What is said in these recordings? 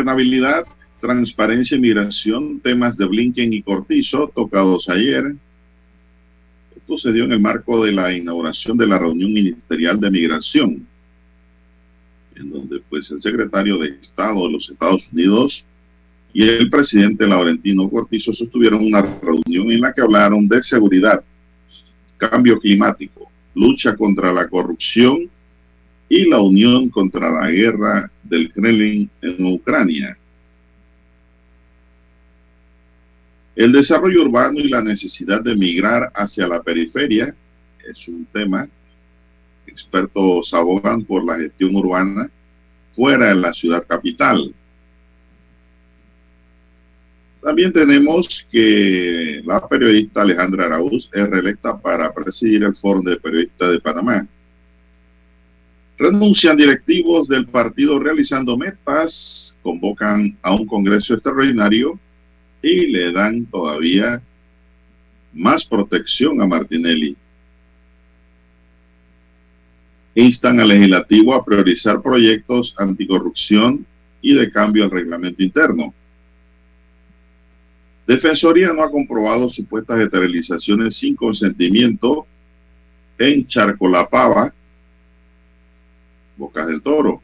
Gobernabilidad, transparencia y migración, temas de Blinken y Cortizo, tocados ayer. Esto se dio en el marco de la inauguración de la reunión ministerial de migración, en donde pues el secretario de Estado de los Estados Unidos y el presidente Laurentino Cortizo sostuvieron una reunión en la que hablaron de seguridad, cambio climático, lucha contra la corrupción y la unión contra la guerra del Kremlin en Ucrania. El desarrollo urbano y la necesidad de migrar hacia la periferia es un tema. Expertos abogan por la gestión urbana fuera de la ciudad capital. También tenemos que la periodista Alejandra Araúz es reelecta para presidir el Foro de Periodistas de Panamá. Renuncian directivos del partido realizando metas, convocan a un congreso extraordinario y le dan todavía más protección a Martinelli. Instan al legislativo a priorizar proyectos anticorrupción y de cambio al reglamento interno. Defensoría no ha comprobado supuestas esterilizaciones sin consentimiento en Charcolapava, Bocas del Toro.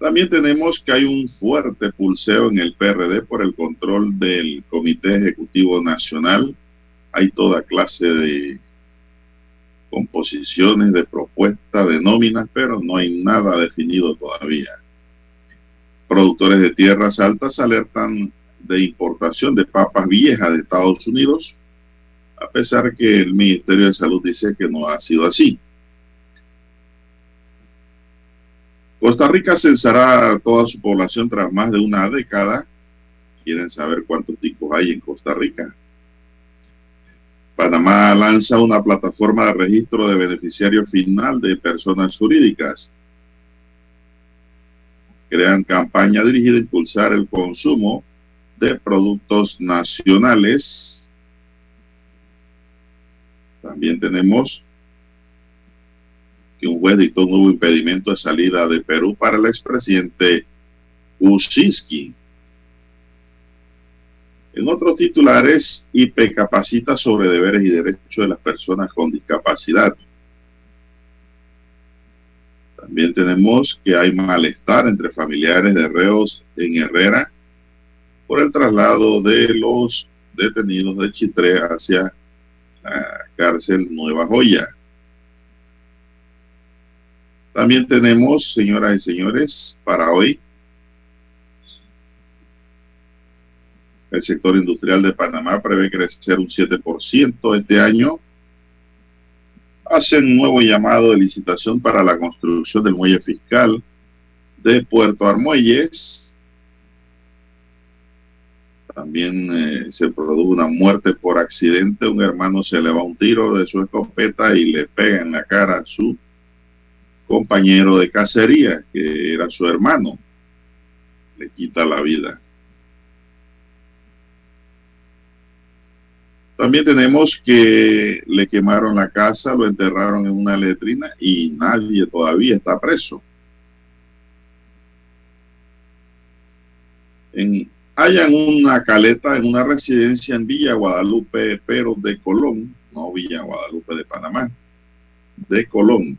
También tenemos que hay un fuerte pulseo en el PRD por el control del Comité Ejecutivo Nacional. Hay toda clase de composiciones, de propuestas, de nóminas, pero no hay nada definido todavía. Productores de tierras altas alertan de importación de papas viejas de Estados Unidos, a pesar que el Ministerio de Salud dice que no ha sido así. Costa Rica censará toda su población tras más de una década. ¿Quieren saber cuántos tipos hay en Costa Rica? Panamá lanza una plataforma de registro de beneficiario final de personas jurídicas. Crean campaña dirigida a impulsar el consumo de productos nacionales. También tenemos que un juez dictó un nuevo impedimento de salida de Perú para el expresidente Usinski. En otros titulares, IP capacita sobre deberes y derechos de las personas con discapacidad. También tenemos que hay malestar entre familiares de reos en Herrera por el traslado de los detenidos de Chitré hacia la cárcel Nueva Joya. También tenemos, señoras y señores, para hoy, el sector industrial de Panamá prevé crecer un 7% este año. Hacen un nuevo llamado de licitación para la construcción del muelle fiscal de Puerto Armuelles. También eh, se produjo una muerte por accidente. Un hermano se le va un tiro de su escopeta y le pega en la cara a su compañero de cacería, que era su hermano, le quita la vida. También tenemos que le quemaron la casa, lo enterraron en una letrina y nadie todavía está preso. En, hayan una caleta en una residencia en Villa Guadalupe, pero de Colón, no Villa Guadalupe de Panamá, de Colón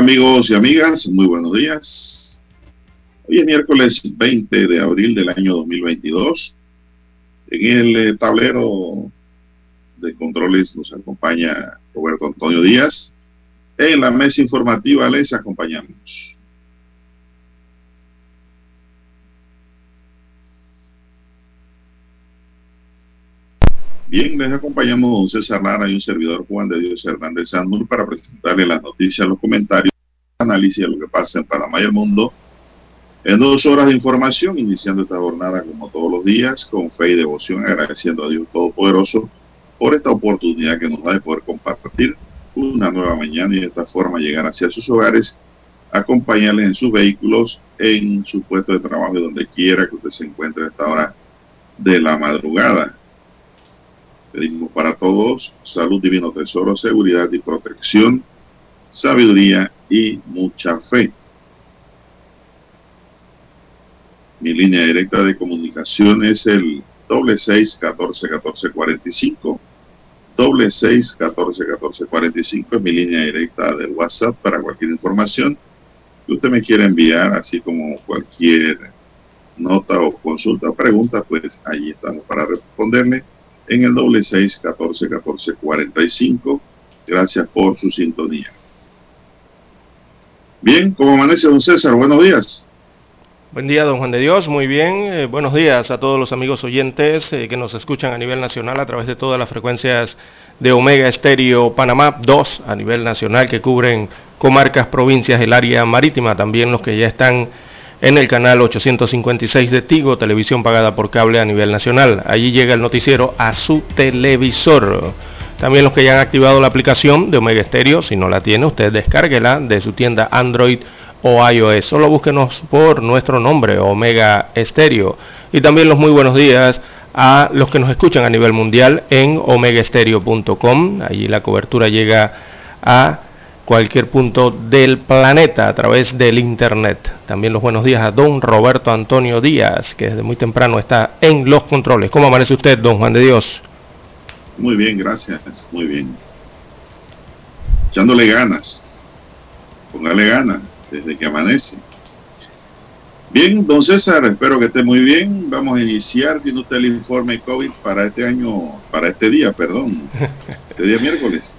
Amigos y amigas, muy buenos días. Hoy es miércoles 20 de abril del año 2022. En el eh, tablero de controles nos acompaña Roberto Antonio Díaz. En la mesa informativa les acompañamos. Bien, les acompañamos don César Lara y un servidor Juan de Dios Hernández Sandur para presentarle las noticias, los comentarios, análisis de lo que pasa en Panamá y el mundo en dos horas de información, iniciando esta jornada como todos los días, con fe y devoción, agradeciendo a Dios Todopoderoso por esta oportunidad que nos da de poder compartir una nueva mañana y de esta forma llegar hacia sus hogares, acompañarles en sus vehículos, en su puesto de trabajo y donde quiera que usted se encuentre a esta hora de la madrugada. Pedimos para todos salud, divino tesoro, seguridad y protección, sabiduría y mucha fe. Mi línea directa de comunicación es el doble seis catorce catorce cuarenta y cinco. Doble seis catorce catorce cuarenta y cinco es mi línea directa de WhatsApp para cualquier información que usted me quiera enviar, así como cualquier nota o consulta o pregunta, pues ahí estamos para responderle en el doble seis catorce catorce cuarenta y cinco. Gracias por su sintonía. Bien, ¿cómo amanece don César? Buenos días. Buen día, don Juan de Dios. Muy bien. Eh, buenos días a todos los amigos oyentes eh, que nos escuchan a nivel nacional a través de todas las frecuencias de Omega Estéreo Panamá 2 a nivel nacional que cubren comarcas, provincias, el área marítima. También los que ya están en el canal 856 de Tigo, televisión pagada por cable a nivel nacional. Allí llega el noticiero a su televisor. También los que ya han activado la aplicación de Omega Estéreo, si no la tiene, usted descárguela de su tienda Android o iOS. Solo búsquenos por nuestro nombre, Omega Estéreo. Y también los muy buenos días a los que nos escuchan a nivel mundial en omegaestereo.com. Allí la cobertura llega a cualquier punto del planeta a través del Internet. También los buenos días a don Roberto Antonio Díaz, que desde muy temprano está en los controles. ¿Cómo amanece usted, don Juan de Dios? Muy bien, gracias. Muy bien. Echándole ganas. Póngale ganas desde que amanece. Bien, don César, espero que esté muy bien. Vamos a iniciar. Tiene usted el informe COVID para este año, para este día, perdón. Este día miércoles.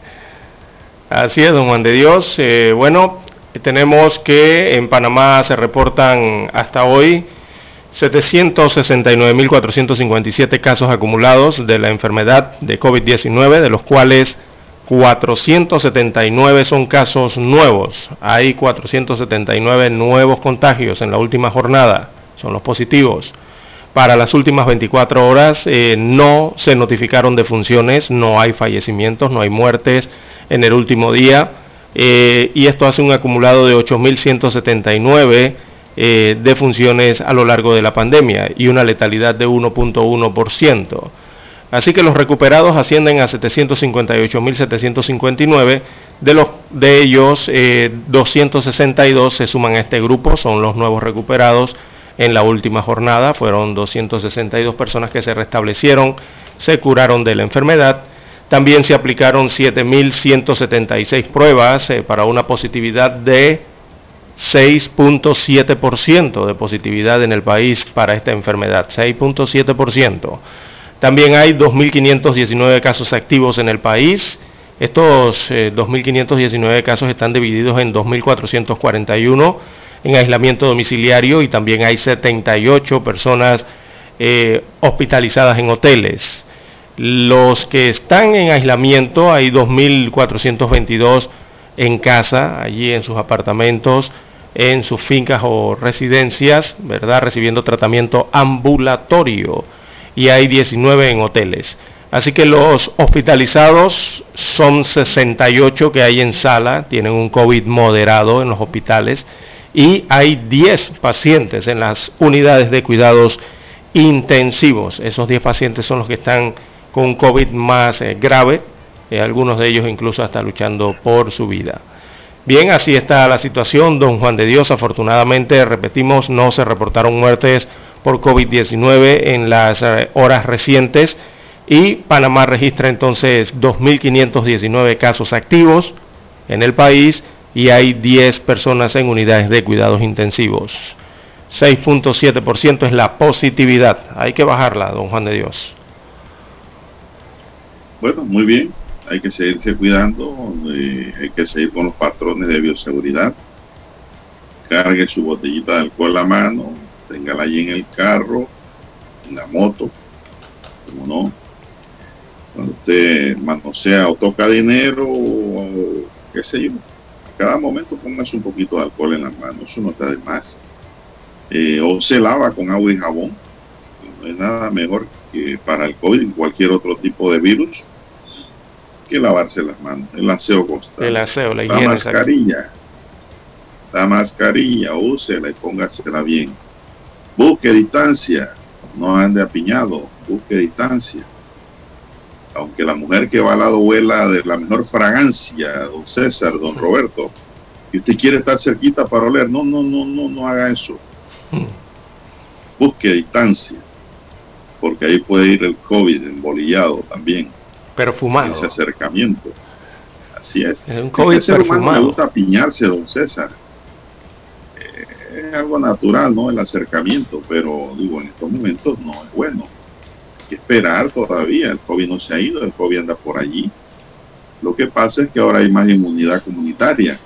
Así es, don Juan de Dios. Eh, bueno, tenemos que en Panamá se reportan hasta hoy 769.457 casos acumulados de la enfermedad de COVID-19, de los cuales 479 son casos nuevos. Hay 479 nuevos contagios en la última jornada, son los positivos. Para las últimas 24 horas eh, no se notificaron defunciones, no hay fallecimientos, no hay muertes en el último día. Eh, y esto hace un acumulado de 8.179 eh, defunciones a lo largo de la pandemia y una letalidad de 1.1%. Así que los recuperados ascienden a 758.759, de, de ellos 262 se suman a este grupo, son los nuevos recuperados en la última jornada, fueron 262 personas que se restablecieron, se curaron de la enfermedad. También se aplicaron 7.176 pruebas eh, para una positividad de 6.7% de positividad en el país para esta enfermedad, 6.7%. También hay 2.519 casos activos en el país. Estos 2.519 eh, casos están divididos en 2.441 en aislamiento domiciliario y también hay 78 personas eh, hospitalizadas en hoteles. Los que están en aislamiento hay 2.422 en casa, allí en sus apartamentos, en sus fincas o residencias, ¿verdad? Recibiendo tratamiento ambulatorio y hay 19 en hoteles. Así que los hospitalizados son 68 que hay en sala, tienen un COVID moderado en los hospitales y hay 10 pacientes en las unidades de cuidados intensivos. Esos 10 pacientes son los que están con un COVID más eh, grave, eh, algunos de ellos incluso hasta luchando por su vida. Bien, así está la situación, don Juan de Dios. Afortunadamente, repetimos, no se reportaron muertes por COVID-19 en las eh, horas recientes y Panamá registra entonces 2.519 casos activos en el país y hay 10 personas en unidades de cuidados intensivos. 6.7% es la positividad. Hay que bajarla, don Juan de Dios. Bueno, muy bien. Hay que seguirse cuidando, eh, hay que seguir con los patrones de bioseguridad. Cargue su botellita de alcohol a la mano, téngala allí en el carro, en la moto, como no. Cuando usted manosea o toca dinero, o qué sé yo, a cada momento póngase un poquito de alcohol en la mano, eso no está de más. Eh, o se lava con agua y jabón, no hay nada mejor que para el COVID y cualquier otro tipo de virus que lavarse las manos, el aseo constante. El aseo, la La mascarilla. La mascarilla, úsela y póngasela bien. Busque distancia, no ande apiñado, busque distancia. Aunque la mujer que va al lado huela de la mejor fragancia, don César, don Roberto, y usted quiere estar cerquita para oler, no, no, no, no, no haga eso. Busque distancia, porque ahí puede ir el COVID embolillado también Perfumado. ese acercamiento. Así es. Es un COVID El ser humano le perfumado. gusta piñarse, don César. Eh, es algo natural, ¿no? El acercamiento, pero digo, en estos momentos no es bueno. Hay que esperar todavía. El COVID no se ha ido, el COVID anda por allí. Lo que pasa es que ahora hay más inmunidad comunitaria.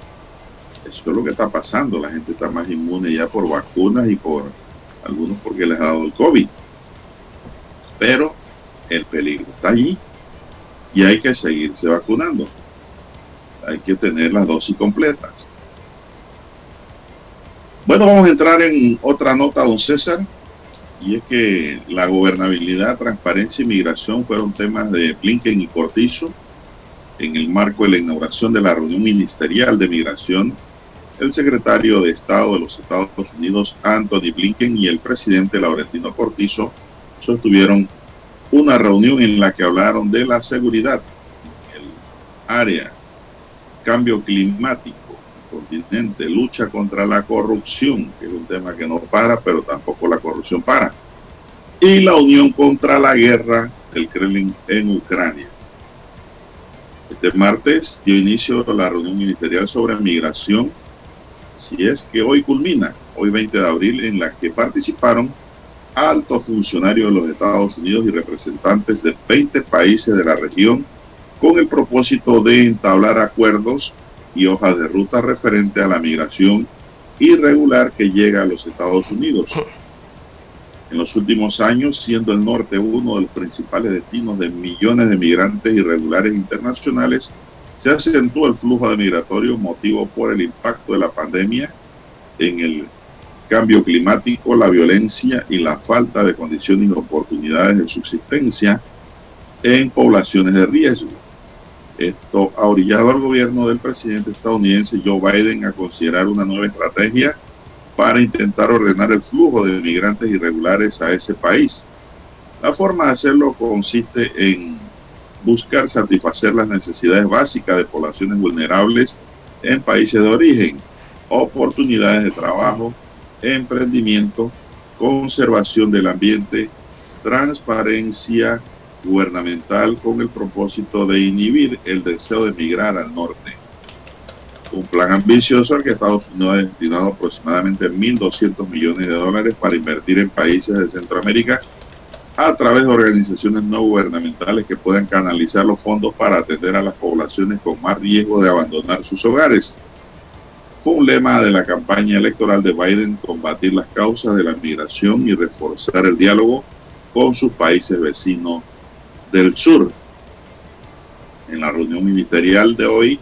Eso es lo que está pasando. La gente está más inmune ya por vacunas y por algunos porque les ha dado el COVID. Pero el peligro está allí y hay que seguirse vacunando. Hay que tener las dosis completas. Bueno, vamos a entrar en otra nota, don César, y es que la gobernabilidad, transparencia y migración fueron temas de Blinken y Cortizo en el marco de la inauguración de la reunión ministerial de migración. El secretario de Estado de los Estados Unidos, Anthony Blinken, y el presidente Laurentino Cortizo sostuvieron una reunión en la que hablaron de la seguridad en el área, cambio climático, continente, lucha contra la corrupción, que es un tema que no para, pero tampoco la corrupción para, y la unión contra la guerra del Kremlin en Ucrania. Este martes dio inicio a la reunión ministerial sobre migración, si es que hoy culmina, hoy 20 de abril, en la que participaron altos funcionarios de los Estados Unidos y representantes de 20 países de la región con el propósito de entablar acuerdos y hojas de ruta referente a la migración irregular que llega a los Estados Unidos. En los últimos años, siendo el norte uno de los principales destinos de millones de migrantes irregulares internacionales, se acentuó el flujo de migratorio motivo por el impacto de la pandemia en el cambio climático, la violencia y la falta de condiciones y oportunidades de subsistencia en poblaciones de riesgo. Esto ha orillado al gobierno del presidente estadounidense Joe Biden a considerar una nueva estrategia para intentar ordenar el flujo de migrantes irregulares a ese país. La forma de hacerlo consiste en buscar satisfacer las necesidades básicas de poblaciones vulnerables en países de origen, oportunidades de trabajo, emprendimiento, conservación del ambiente, transparencia gubernamental con el propósito de inhibir el deseo de migrar al norte. Un plan ambicioso al que Estados Unidos ha destinado aproximadamente 1.200 millones de dólares para invertir en países de Centroamérica a través de organizaciones no gubernamentales que puedan canalizar los fondos para atender a las poblaciones con más riesgo de abandonar sus hogares. Fue un lema de la campaña electoral de Biden combatir las causas de la migración y reforzar el diálogo con sus países vecinos del sur. En la reunión ministerial de hoy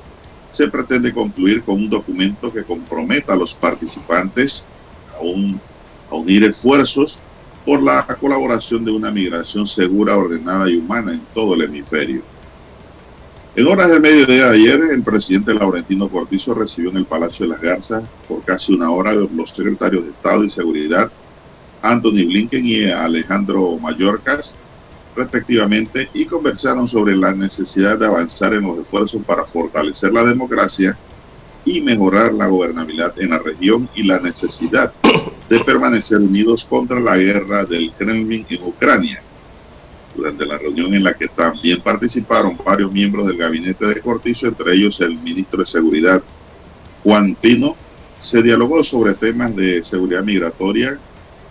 se pretende concluir con un documento que comprometa a los participantes a, a unir esfuerzos por la colaboración de una migración segura, ordenada y humana en todo el hemisferio. En horas del mediodía de ayer, el presidente Laurentino Cortizo recibió en el Palacio de las Garzas por casi una hora los secretarios de Estado y Seguridad, Anthony Blinken y Alejandro Mayorkas, respectivamente, y conversaron sobre la necesidad de avanzar en los esfuerzos para fortalecer la democracia y mejorar la gobernabilidad en la región y la necesidad de permanecer unidos contra la guerra del Kremlin en Ucrania. Durante la reunión en la que también participaron varios miembros del gabinete de Cortizo, entre ellos el ministro de Seguridad Juan Pino, se dialogó sobre temas de seguridad migratoria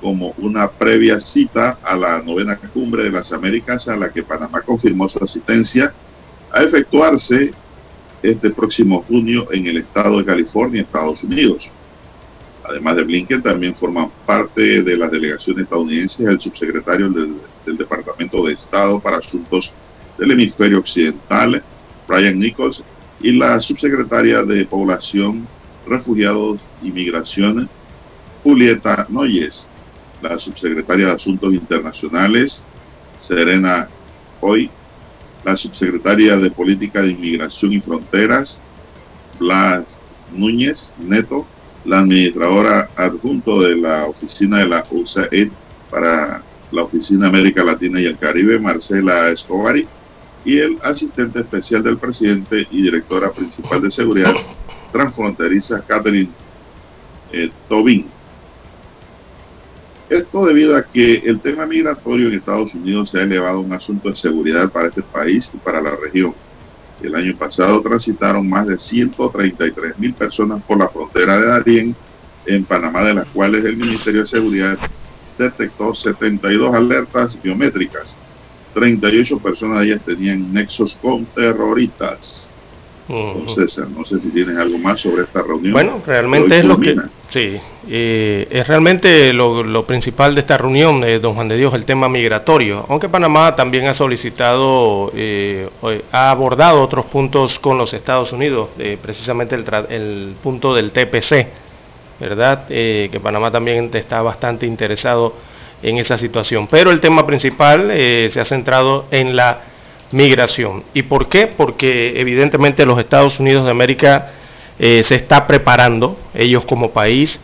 como una previa cita a la novena cumbre de las Américas a la que Panamá confirmó su asistencia a efectuarse este próximo junio en el estado de California, Estados Unidos. Además de Blinken, también forman parte de las delegaciones estadounidenses el subsecretario del, Departamento de Estado para Asuntos del Hemisferio Occidental, Brian Nichols, y la subsecretaria de Población, Refugiados y Migración, Julieta Noyes, la subsecretaria de Asuntos Internacionales, Serena Hoy, la subsecretaria de Política de Inmigración y Fronteras, Blas Núñez Neto, la administradora adjunto de la oficina de la USAID para la Oficina América Latina y el Caribe, Marcela Escobari, y el asistente especial del presidente y directora principal de seguridad transfronteriza, Catherine eh, Tobin. Esto debido a que el tema migratorio en Estados Unidos se ha elevado a un asunto de seguridad para este país y para la región. El año pasado transitaron más de 133 mil personas por la frontera de Darién en Panamá, de las cuales el Ministerio de Seguridad detectó 72 alertas biométricas. 38 personas de ellas tenían nexos con terroristas. César, no sé si tienes algo más sobre esta reunión. Bueno, realmente es lo que... Sí, eh, es realmente lo, principal de esta reunión, de don Juan de Dios, el tema migratorio. Aunque Panamá también ha solicitado, eh, ha abordado otros puntos con los Estados Unidos, precisamente el, el, punto del TPC, ¿verdad? Eh, que Panamá también está bastante interesado en esa situación. Pero el tema principal se ha centrado en la migración. ¿Y por qué? Porque evidentemente los Estados Unidos de América eh, se está preparando, ellos como país,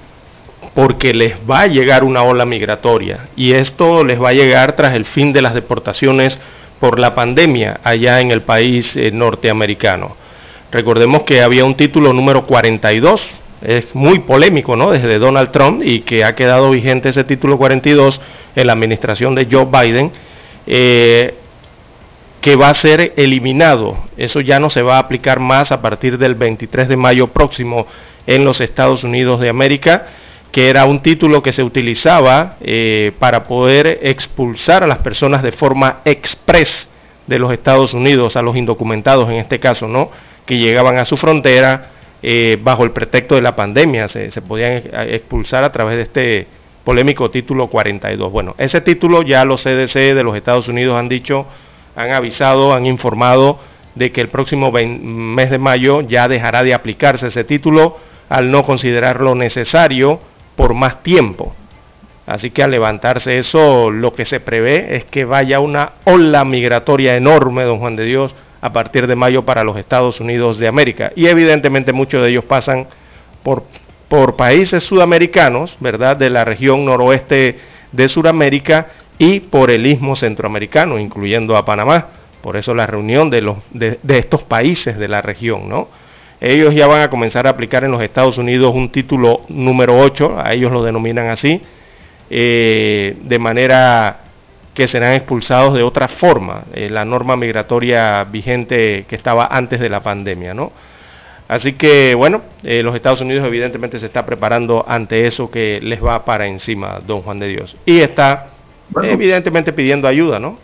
porque les va a llegar una ola migratoria. Y esto les va a llegar tras el fin de las deportaciones por la pandemia allá en el país eh, norteamericano. Recordemos que había un título número 42, es muy polémico, ¿no? Desde Donald Trump y que ha quedado vigente ese título 42 en la administración de Joe Biden. Eh, que va a ser eliminado. Eso ya no se va a aplicar más a partir del 23 de mayo próximo en los Estados Unidos de América, que era un título que se utilizaba eh, para poder expulsar a las personas de forma express de los Estados Unidos, a los indocumentados en este caso, ¿no? Que llegaban a su frontera eh, bajo el pretexto de la pandemia, se, se podían expulsar a través de este polémico título 42. Bueno, ese título ya los CDC de los Estados Unidos han dicho han avisado, han informado de que el próximo mes de mayo ya dejará de aplicarse ese título al no considerarlo necesario por más tiempo. Así que al levantarse eso, lo que se prevé es que vaya una ola migratoria enorme, don Juan de Dios, a partir de mayo para los Estados Unidos de América. Y evidentemente muchos de ellos pasan por, países sudamericanos, ¿verdad? De la región noroeste de Sudamérica y por el istmo centroamericano, incluyendo a Panamá. Por eso la reunión de, los, de, estos países de la región, ¿no? Ellos ya van a comenzar a aplicar en los Estados Unidos un título número 8, a ellos lo denominan así, eh, de manera que serán expulsados de otra forma, eh, la norma migratoria vigente que estaba antes de la pandemia, ¿no? Así que, bueno, eh, los Estados Unidos evidentemente se está preparando ante eso que les va para encima, don Juan de Dios. Y está evidentemente pidiendo ayuda, ¿no?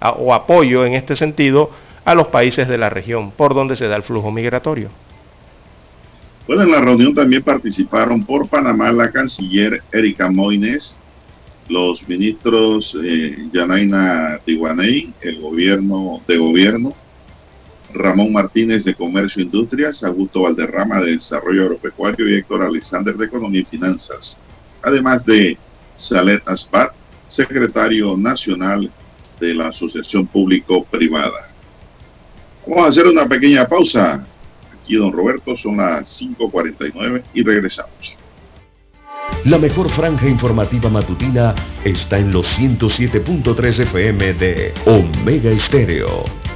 o apoyo en este sentido a los países de la región por donde se da el flujo migratorio. Bueno, en la reunión también participaron por Panamá la canciller Erika Moines, los ministros eh, Yanaina Tiguaney, el gobierno de gobierno, Ramón Martínez de Comercio e Industrias, Augusto Valderrama de Desarrollo Agropecuario y Héctor Alexander de Economía y Finanzas. Además de Salet Aspat, secretario nacional de la Asociación Público-Privada. Vamos a hacer una pequeña pausa. Aquí, don Roberto, son las 5.49 y regresamos. La mejor franja informativa matutina está en los 107.3 FM de Omega Estéreo.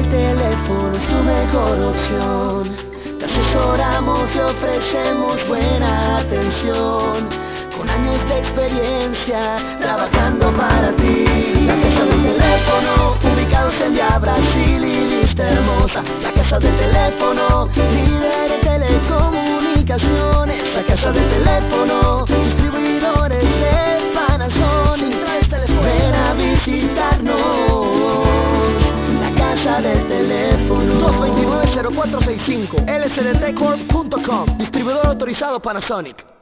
Del teléfono es tu mejor opción. Te asesoramos y ofrecemos buena atención. Con años de experiencia trabajando para ti. La casa del teléfono, ubicados en Via Brasil y lista hermosa. La casa del teléfono, líder de telecomunicaciones. La casa del teléfono, distribuidores de Panasonic. Ven a visitarnos. 229-0465 lsdtcorp.com Distribuidor autorizado Panasonic.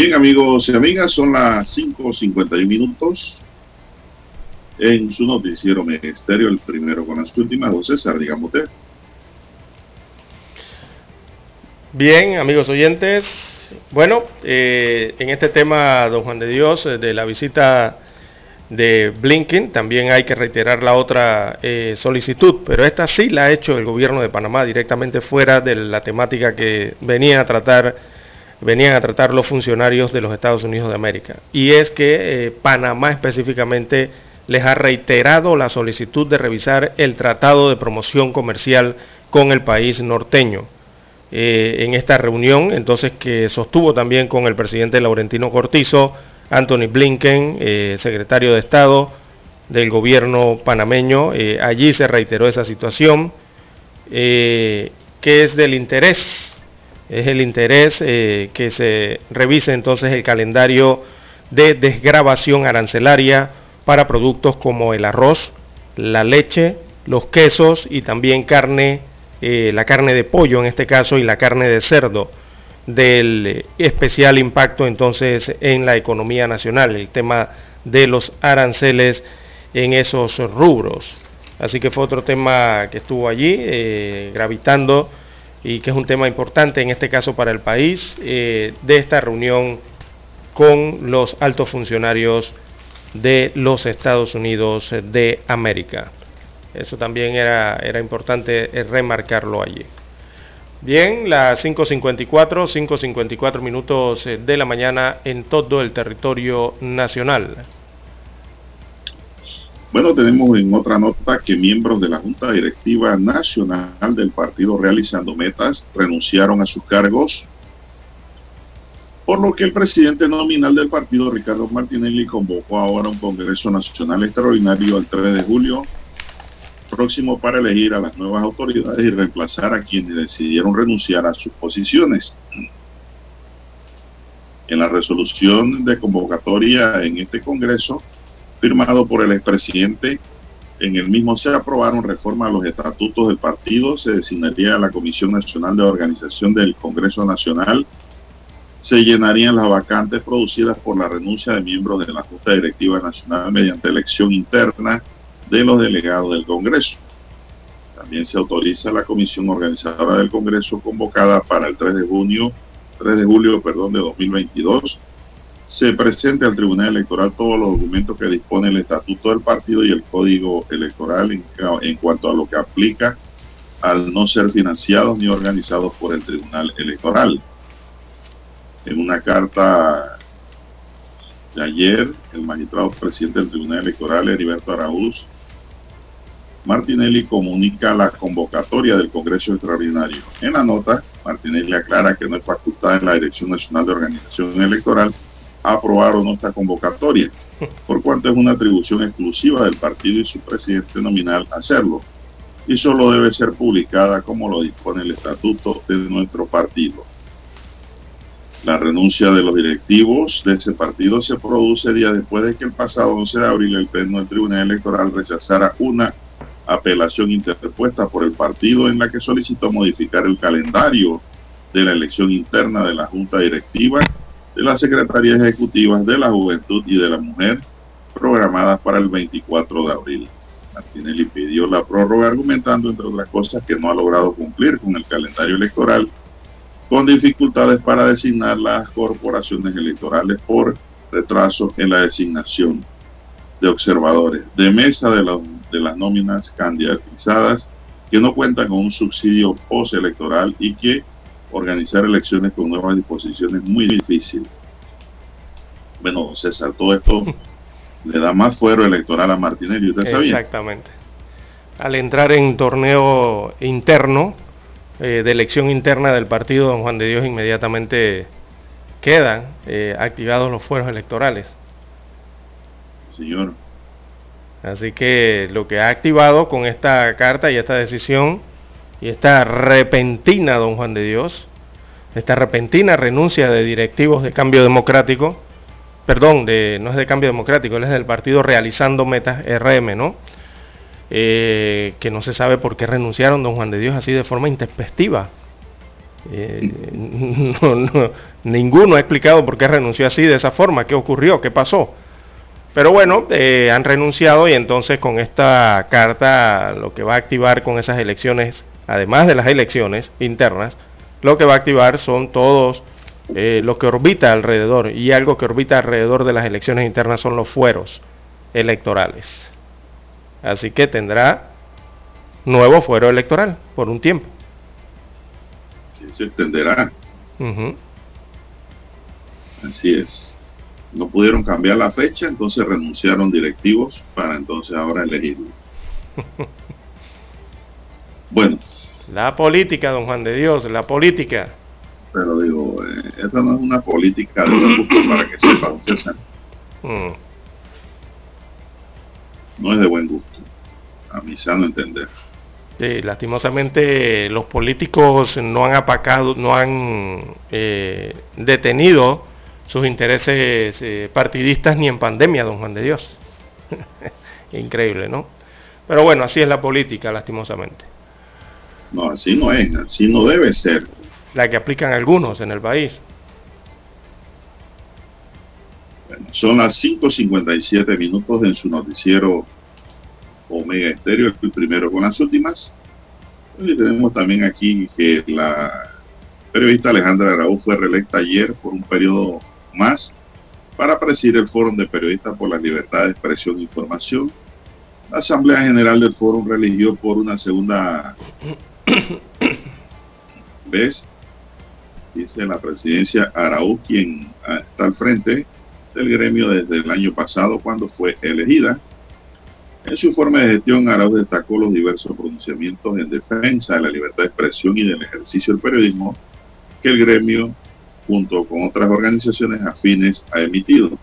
Bien, amigos y amigas, son las 5.51 minutos. En su noticiero Ministerio, el primero con las últimas dos, César, digamos usted. Bien, amigos oyentes. Bueno, eh, en este tema, don Juan de Dios, eh, de la visita de Blinken, también hay que reiterar la otra eh, solicitud, pero esta sí la ha hecho el gobierno de Panamá directamente fuera de la temática que venía a tratar, venían a tratar los funcionarios de los Estados Unidos de América. Y es que eh, Panamá específicamente les ha reiterado la solicitud de revisar el Tratado de Promoción Comercial con el país norteño. Eh, en esta reunión, entonces que sostuvo también con el presidente Laurentino Cortizo, Anthony Blinken, eh, secretario de Estado del gobierno panameño. Allí se reiteró esa situación, que es del interés, es el interés eh, que se revise entonces el calendario de desgravación arancelaria para productos como el arroz, la leche, los quesos y también carne, eh, la carne de pollo en este caso y la carne de cerdo del eh, especial impacto entonces en la economía nacional, el tema de los aranceles en esos rubros. Así que fue otro tema que estuvo allí gravitando y que es un tema importante en este caso para el país eh, de esta reunión con los altos funcionarios de los Estados Unidos de América. Eso también era, era importante eh, remarcarlo allí. Bien, las 5.54, 5.54 minutos eh, de la mañana en todo el territorio nacional. Bueno, tenemos en otra nota que miembros de la Junta Directiva Nacional del Partido Realizando Metas renunciaron a sus cargos, por lo que el presidente nominal del partido, Ricardo Martinelli, convocó ahora un Congreso Nacional Extraordinario el 3 de julio próximo para elegir a las nuevas autoridades y reemplazar a quienes decidieron renunciar a sus posiciones. En la resolución de convocatoria en este Congreso, firmado por el expresidente, en el mismo se aprobaron reformas a los estatutos del partido, se designaría la Comisión Nacional de Organización del Congreso Nacional se llenarían las vacantes producidas por la renuncia de miembros de la Junta Directiva Nacional mediante elección interna de los delegados del Congreso. También se autoriza la comisión organizadora del Congreso convocada para el 3 de junio, 3 de julio, perdón, de 2022. Se presente al Tribunal Electoral todos los documentos que dispone el Estatuto del Partido y el Código Electoral en, cuanto a lo que aplica al no ser financiados ni organizados por el Tribunal Electoral. En una carta de ayer, el magistrado presidente del Tribunal Electoral, Heriberto Araúz, Martinelli comunica la convocatoria del Congreso Extraordinario. En la nota, Martinelli aclara que no es facultad en la Dirección Nacional de Organización Electoral aprobar o no esta convocatoria, por cuanto es una atribución exclusiva del partido y su presidente nominal hacerlo, y solo debe ser publicada como lo dispone el estatuto de nuestro partido. La renuncia de los directivos de ese partido se produce días después de que el pasado 11 de abril el Pleno del Tribunal Electoral rechazara una apelación interpuesta por el partido en la que solicitó modificar el calendario de la elección interna de la Junta Directiva de las Secretarías Ejecutivas de la Juventud y de la Mujer programadas para el 24 de abril. Martinelli pidió la prórroga argumentando, entre otras cosas, que no ha logrado cumplir con el calendario electoral con dificultades para designar las corporaciones electorales por retraso en la designación de observadores de mesa de, de las nóminas candidatizadas que no cuentan con un subsidio postelectoral y que organizar elecciones con nuevas disposiciones es muy difícil. Bueno, César, todo esto le da más fuero electoral a Martinelli, ¿usted sabía? Exactamente. Al entrar en torneo interno, eh, de elección interna del partido Don Juan de Dios inmediatamente quedan eh, activados los fueros electorales. Señor. Así que lo que ha activado con esta carta y esta decisión y esta repentina, don Juan de Dios, esta repentina renuncia de directivos de cambio democrático, perdón, de, no es de cambio democrático, él es del partido realizando metas RM, ¿no? Eh, que no se sabe por qué renunciaron don Juan de Dios así de forma intempestiva. Eh, ninguno ha explicado por qué renunció así de esa forma, qué ocurrió, qué pasó. Pero bueno, eh, han renunciado y entonces con esta carta lo que va a activar con esas elecciones, además de las elecciones internas, lo que va a activar son todos lo que orbita alrededor y algo que orbita alrededor de las elecciones internas son los fueros electorales. Así que tendrá nuevo fuero electoral por un tiempo. se extenderá. Así es. No pudieron cambiar la fecha, entonces renunciaron directivos para entonces ahora elegirlo. bueno. La política, don Juan de Dios, la política. Pero digo, eh, esta no es una política de para que sepa usted. Mm no es de buen gusto, a mi sano entender. Sí, lastimosamente los políticos no han apacado, no han eh, detenido sus intereses eh, partidistas ni en pandemia, don Juan de Dios. Increíble, ¿no? Pero bueno, así es la política, lastimosamente. No, así no es, así no debe ser. La que aplican algunos en el país. son las 5.57 minutos en su noticiero Omega Estéreo, el primero con las últimas. Y tenemos también aquí que la periodista Alejandra Araújo fue reelecta ayer por un periodo más para presidir el Foro de Periodistas por la Libertad de Expresión e Información. La Asamblea General del Foro religió por una segunda vez, dice la presidencia Araújo, quien está al frente del gremio desde el año pasado cuando fue elegida. En su informe de gestión, Arauz destacó los diversos pronunciamientos en defensa de la libertad de expresión y del ejercicio del periodismo que el gremio, junto con otras organizaciones afines, ha emitido.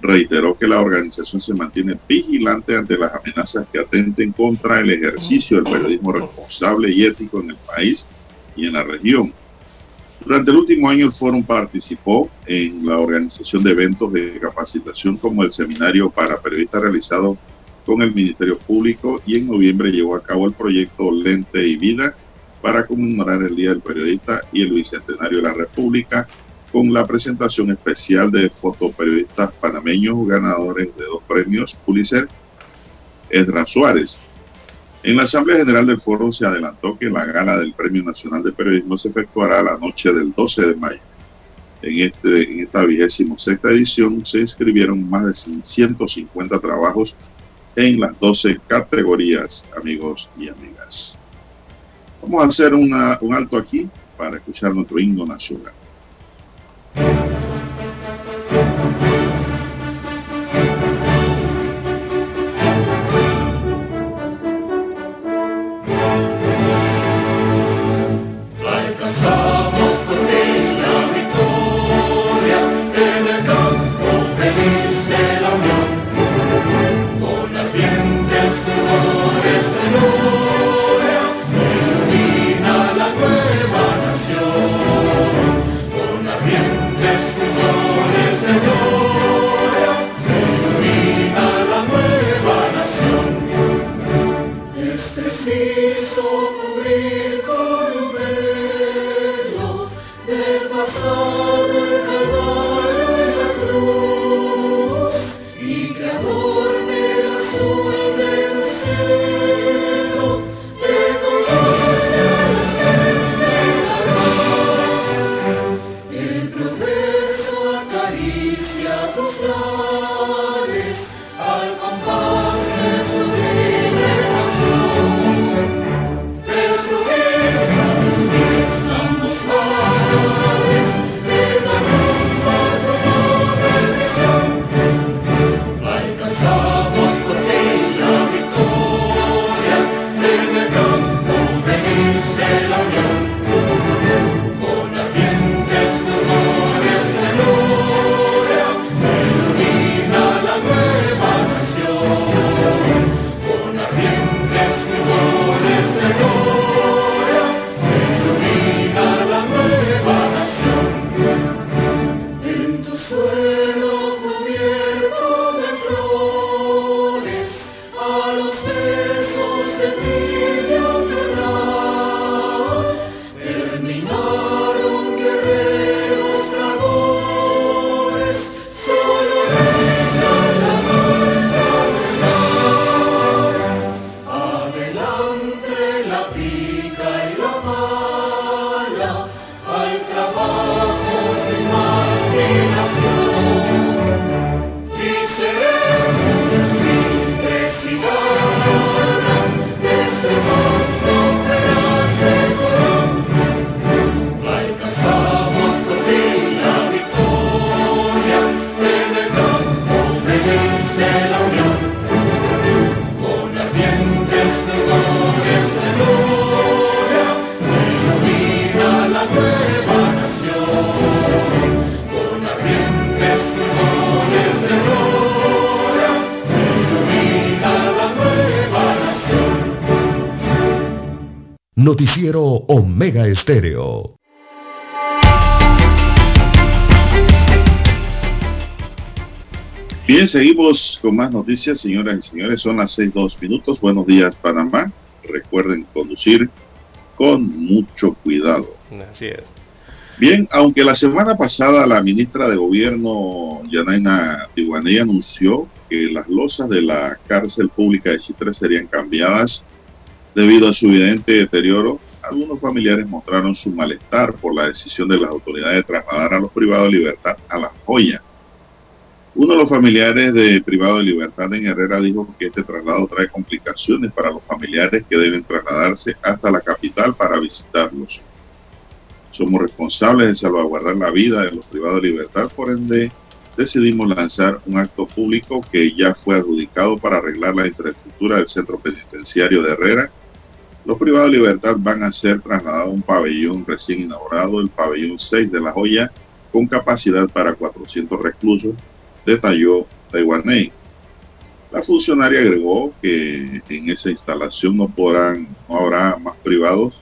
Reiteró que la organización se mantiene vigilante ante las amenazas que atenten contra el ejercicio del periodismo responsable y ético en el país y en la región. Durante el último año el Fórum participó en la organización de eventos de capacitación como el seminario para periodistas realizado con el Ministerio Público y en noviembre llevó a cabo el proyecto Lente y Vida para conmemorar el Día del Periodista y el Bicentenario de la República con la presentación especial de fotoperiodistas panameños ganadores de dos premios Pulitzer, Edra Suárez. En la Asamblea General del Foro se adelantó que la gala del Premio Nacional de Periodismo se efectuará la noche del 12 de mayo. En, este, en esta vigésima sexta edición se inscribieron más de 150 trabajos en las 12 categorías, amigos y amigas. Vamos a hacer un alto aquí para escuchar nuestro himno nacional. Noticiero Omega Estéreo. Bien, seguimos con más noticias, señoras y señores. Son las seis dos minutos. Buenos días, Panamá. Recuerden conducir con mucho cuidado. Así es. Bien, aunque la semana pasada la ministra de Gobierno, Yanaina Tiguané, anunció que las losas de la cárcel pública de Chitre serían cambiadas Debido a su evidente deterioro, algunos familiares mostraron su malestar por la decisión de las autoridades de trasladar a los privados de libertad a La Joya. Uno de los familiares de privado de libertad en Herrera dijo que este traslado trae complicaciones para los familiares que deben trasladarse hasta la capital para visitarlos. Somos responsables de salvaguardar la vida de los privados de libertad, por ende decidimos lanzar un acto público que ya fue adjudicado para arreglar la infraestructura del centro penitenciario de Herrera los privados de libertad van a ser trasladados a un pabellón recién inaugurado, el pabellón 6 de La Joya, con capacidad para 400 reclusos, detalló Taiwanese. La funcionaria agregó que en esa instalación no podrán, no habrá más privados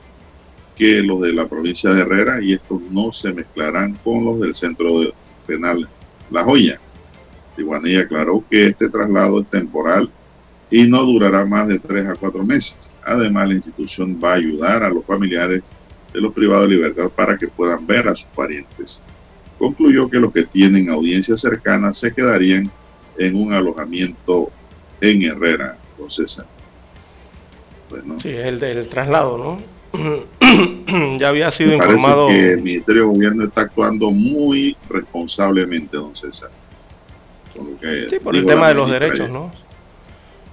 que los de la provincia de Herrera y estos no se mezclarán con los del centro penal La Joya. Taiwanese aclaró que este traslado es temporal y no durará más de tres a cuatro meses. Además, la institución va a ayudar a los familiares de los privados de libertad para que puedan ver a sus parientes. concluyó que los que tienen audiencias cercanas se quedarían en un alojamiento en Herrera, don César. Sí, el del traslado, ¿no? ya había sido informado. que el Ministerio de Gobierno está actuando muy responsablemente, don César. sí, por el tema de los derechos, ¿no?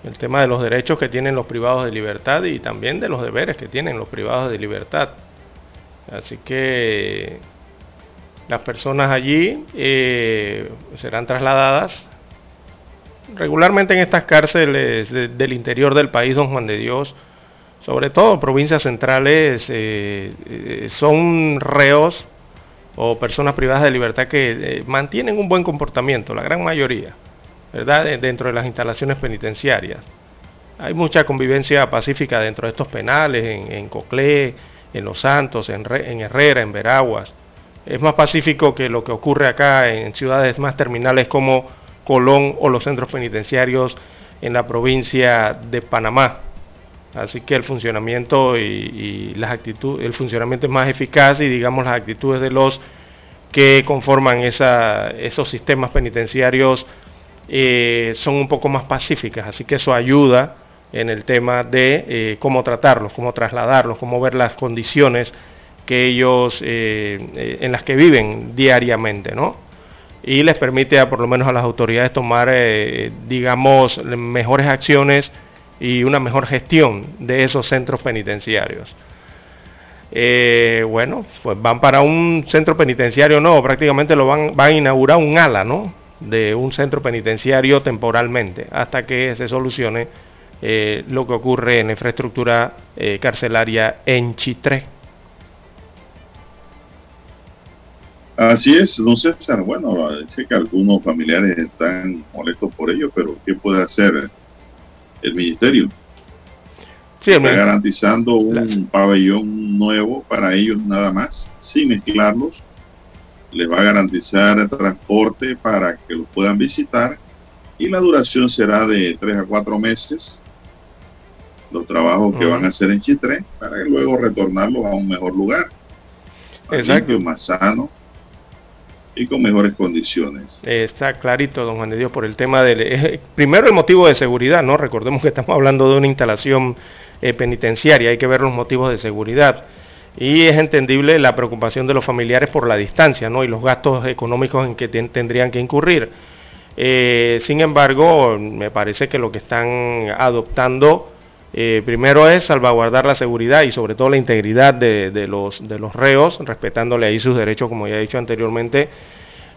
El tema de los derechos que tienen los privados de libertad y también de los deberes que tienen los privados de libertad. Así que las personas allí eh, serán trasladadas regularmente en estas cárceles del interior del país, don Juan de Dios, sobre todo provincias centrales, eh, eh, son reos o personas privadas de libertad que mantienen un buen comportamiento, la gran mayoría, ¿verdad? Dentro de las instalaciones penitenciarias. Hay mucha convivencia pacífica dentro de estos penales, en, Coclé, en Los Santos, en, en Herrera, en Veraguas es más pacífico que lo que ocurre acá en ciudades más terminales como Colón o los centros penitenciarios en la provincia de Panamá. Así que el funcionamiento y, las actitudes, el funcionamiento es más eficaz y digamos las actitudes de los que conforman esos sistemas penitenciarios eh, son un poco más pacíficas. Así que eso ayuda en el tema de eh, cómo tratarlos, cómo trasladarlos, cómo ver las condiciones que ellos, eh, en las que viven diariamente, ¿no? Y les permite a, por lo menos a las autoridades tomar, digamos, mejores acciones y una mejor gestión de esos centros penitenciarios. bueno, pues van para un centro penitenciario, no, prácticamente lo van, van a inaugurar un ala, ¿no? De un centro penitenciario temporalmente, hasta que se solucione lo que ocurre en la infraestructura carcelaria en Chitré. Así es, don César. Bueno, sé que algunos familiares están molestos por ello, pero ¿qué puede hacer el ministerio? Sí, Está garantizando un pabellón nuevo para ellos nada más, sin mezclarlos. Les va a garantizar transporte para que los puedan visitar y la duración será de tres a cuatro meses. Los trabajos que van a hacer en Chitré para luego retornarlos a un mejor lugar. Más Exacto. más sano y con mejores condiciones. Está clarito, don Juan de Dios, por el tema del... Eh, primero el motivo de seguridad, ¿no? Recordemos que estamos hablando de una instalación eh, penitenciaria, hay que ver los motivos de seguridad. Y es entendible la preocupación de los familiares por la distancia, ¿no? Y los gastos económicos en que tendrían que incurrir. Eh, sin embargo, me parece que lo que están adoptando eh, primero es salvaguardar la seguridad y sobre todo la integridad de, los, reos, respetándole ahí sus derechos, como ya he dicho anteriormente,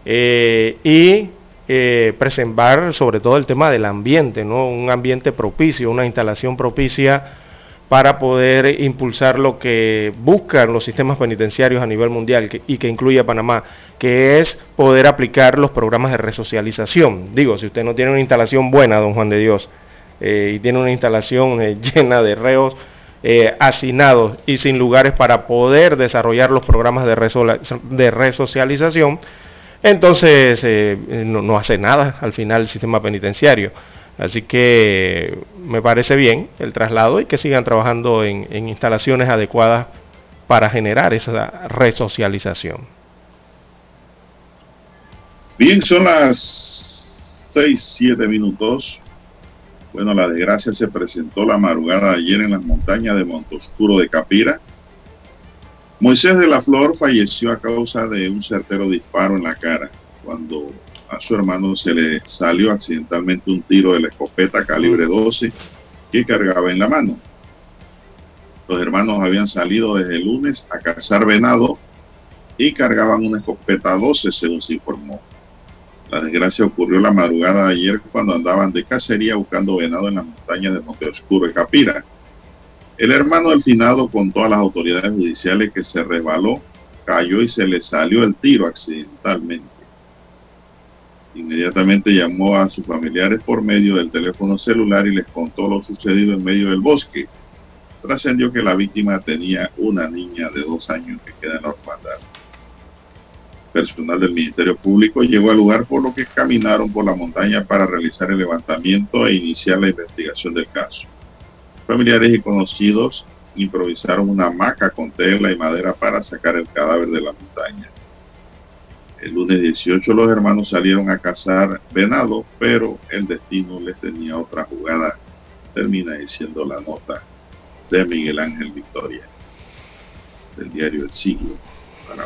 eh, y eh, preservar sobre todo el tema del ambiente, ¿no? un ambiente propicio, una instalación propicia para poder impulsar lo que buscan los sistemas penitenciarios a nivel mundial y que incluye a Panamá, que es poder aplicar los programas de resocialización. Digo, si usted no tiene una instalación buena, don Juan de Dios, eh, y tiene una instalación eh, llena de reos eh, hacinados y sin lugares para poder desarrollar los programas de, resocialización, entonces no, hace nada al final el sistema penitenciario. Así que me parece bien el traslado y que sigan trabajando en, instalaciones adecuadas para generar esa resocialización. Bien, son las 6, 7 minutos. Bueno, la desgracia se presentó la madrugada ayer en las montañas de Montoscuro de Capira. Moisés de la Flor falleció a causa de un certero disparo en la cara cuando a su hermano se le salió accidentalmente un tiro de la escopeta calibre 12 que cargaba en la mano. Los hermanos habían salido desde el lunes a cazar venado y cargaban una escopeta 12, según se informó. La desgracia ocurrió la madrugada de ayer cuando andaban de cacería buscando venado en las montañas de Monte Oscuro y Capira. El hermano del finado contó a las autoridades judiciales que se resbaló, cayó y se le salió el tiro accidentalmente. Inmediatamente llamó a sus familiares por medio del teléfono celular y les contó lo sucedido en medio del bosque. Trascendió que la víctima tenía una niña de dos años que queda en la orfandad personal del Ministerio Público llegó al lugar por lo que caminaron por la montaña para realizar el levantamiento e iniciar la investigación del caso. Familiares y conocidos improvisaron una hamaca con tela y madera para sacar el cadáver de la montaña. El lunes 18 los hermanos salieron a cazar venado, pero el destino les tenía otra jugada. Termina diciendo la nota de Miguel Ángel Victoria, del diario El Siglo, para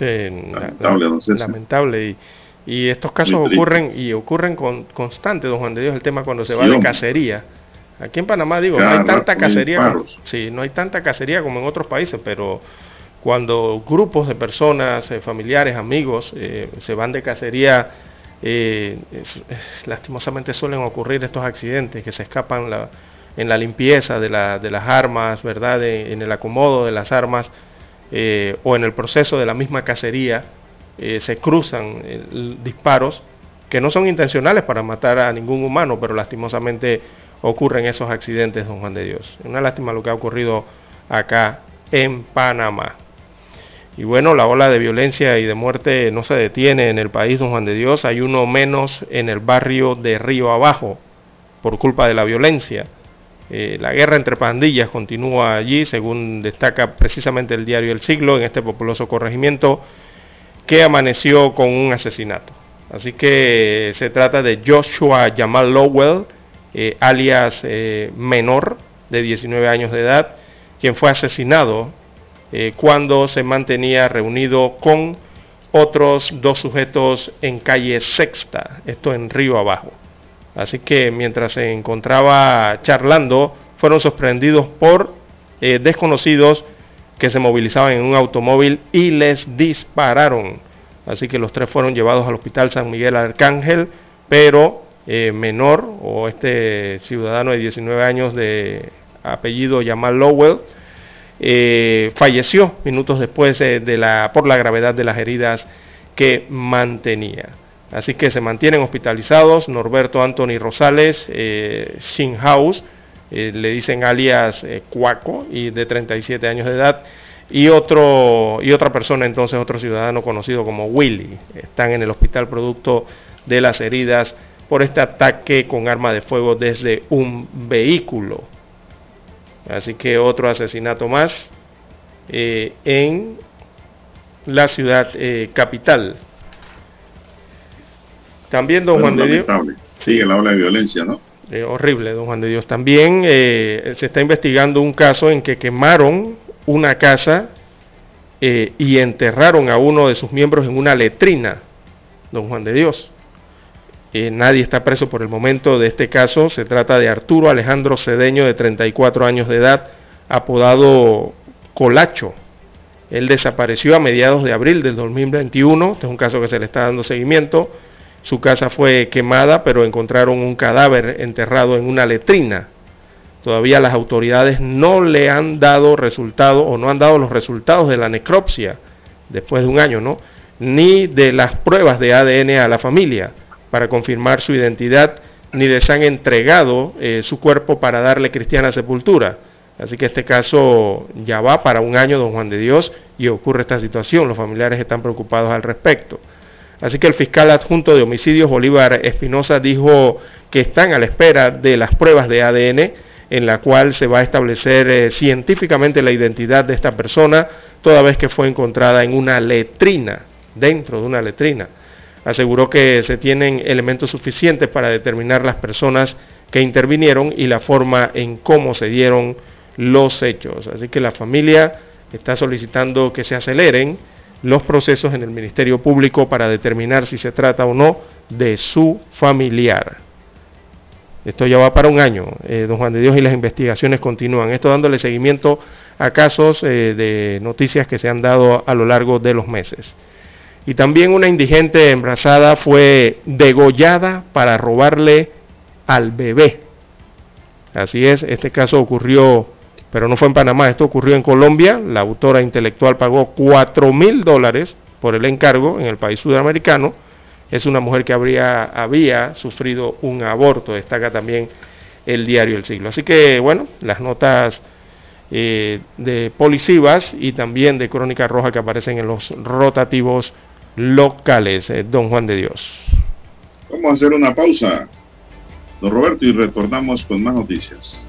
lamentable, lamentable y, estos casos ocurren y ocurren con, constante, don Juan de Dios, el tema cuando se va de cacería. Aquí en Panamá digo, no hay tanta cacería, sí, no hay tanta cacería como en otros países, pero cuando grupos de personas, eh, familiares, amigos, eh, se van de cacería, eh, lastimosamente suelen ocurrir estos accidentes que se escapan en la limpieza de, las armas, ¿verdad? en el acomodo de las armas o en el proceso de la misma cacería, se cruzan disparos que no son intencionales para matar a ningún humano, pero lastimosamente ocurren esos accidentes, don Juan de Dios. Una lástima lo que ha ocurrido acá en Panamá. Y bueno, la ola de violencia y de muerte no se detiene en el país, don Juan de Dios. Hay uno menos en el barrio de Río Abajo por culpa de la violencia. Eh, la guerra entre pandillas continúa allí, según destaca precisamente el diario El Siglo, en este populoso corregimiento, que amaneció con un asesinato. Así que se trata de Joshua Jamal Lowell, eh, alias eh, menor de 19 años de edad, quien fue asesinado eh, cuando se mantenía reunido con otros dos sujetos en calle Sexta, esto en Río Abajo. Así que mientras se encontraba charlando, fueron sorprendidos por desconocidos que se movilizaban en un automóvil y les dispararon. Así que los tres fueron llevados al Hospital San Miguel Arcángel, pero eh, menor o este ciudadano de 19 años de apellido Jamal Lowell eh, falleció minutos después eh, de la, por la gravedad de las heridas que mantenía. Así que se mantienen hospitalizados Norberto Anthony Rosales, eh, House, le dicen alias Cuaco, y de 37 años de edad, y, otro, y otra persona entonces, otro ciudadano conocido como Willy. Están en el hospital producto de las heridas por este ataque con arma de fuego desde un vehículo. Así que otro asesinato más eh, en la ciudad eh, capital. También don Juan de Dios. Sigue la ola de violencia, ¿no? Eh, horrible, don Juan de Dios. También se está investigando un caso en que quemaron una casa y enterraron a uno de sus miembros en una letrina, don Juan de Dios nadie está preso por el momento de este caso. Se trata de Arturo Alejandro Cedeño, de 34 años de edad, apodado Colacho. Él desapareció a mediados de abril del 2021. Este es un caso que se le está dando seguimiento. Su casa fue quemada, pero encontraron un cadáver enterrado en una letrina. Todavía las autoridades no le han dado resultado o no han dado los resultados de la necropsia después de un año, ¿no? Ni de las pruebas de ADN a la familia para confirmar su identidad, ni les han entregado eh, su cuerpo para darle cristiana sepultura. Así que este caso ya va para un año, don Juan de Dios, y ocurre esta situación. Los familiares están preocupados al respecto. Así que el fiscal adjunto de homicidios, Bolívar Espinosa, dijo que están a la espera de las pruebas de ADN en la cual se va a establecer eh, científicamente la identidad de esta persona, toda vez que fue encontrada en una letrina, dentro de una letrina aseguró que se tienen elementos suficientes para determinar las personas que intervinieron y la forma en cómo se dieron los hechos. Así que la familia está solicitando que se aceleren los procesos en el Ministerio Público para determinar si se trata o no de su familiar. Esto ya va para un año, eh, don Juan de Dios, y las investigaciones continúan. Esto dándole seguimiento a casos eh, de noticias que se han dado a lo largo de los meses. Y también una indigente embarazada fue degollada para robarle al bebé. Así es, este caso ocurrió, pero no fue en Panamá, esto ocurrió en Colombia. La autora intelectual pagó 4 mil dólares por el encargo en el país sudamericano. Es una mujer que habría, había sufrido un aborto, destaca también el diario El Siglo. Así que, bueno, las notas eh, de policivas y también de crónica roja que aparecen en los rotativos locales, eh, don Juan de Dios. Vamos a hacer una pausa, don Roberto, y retornamos con más noticias.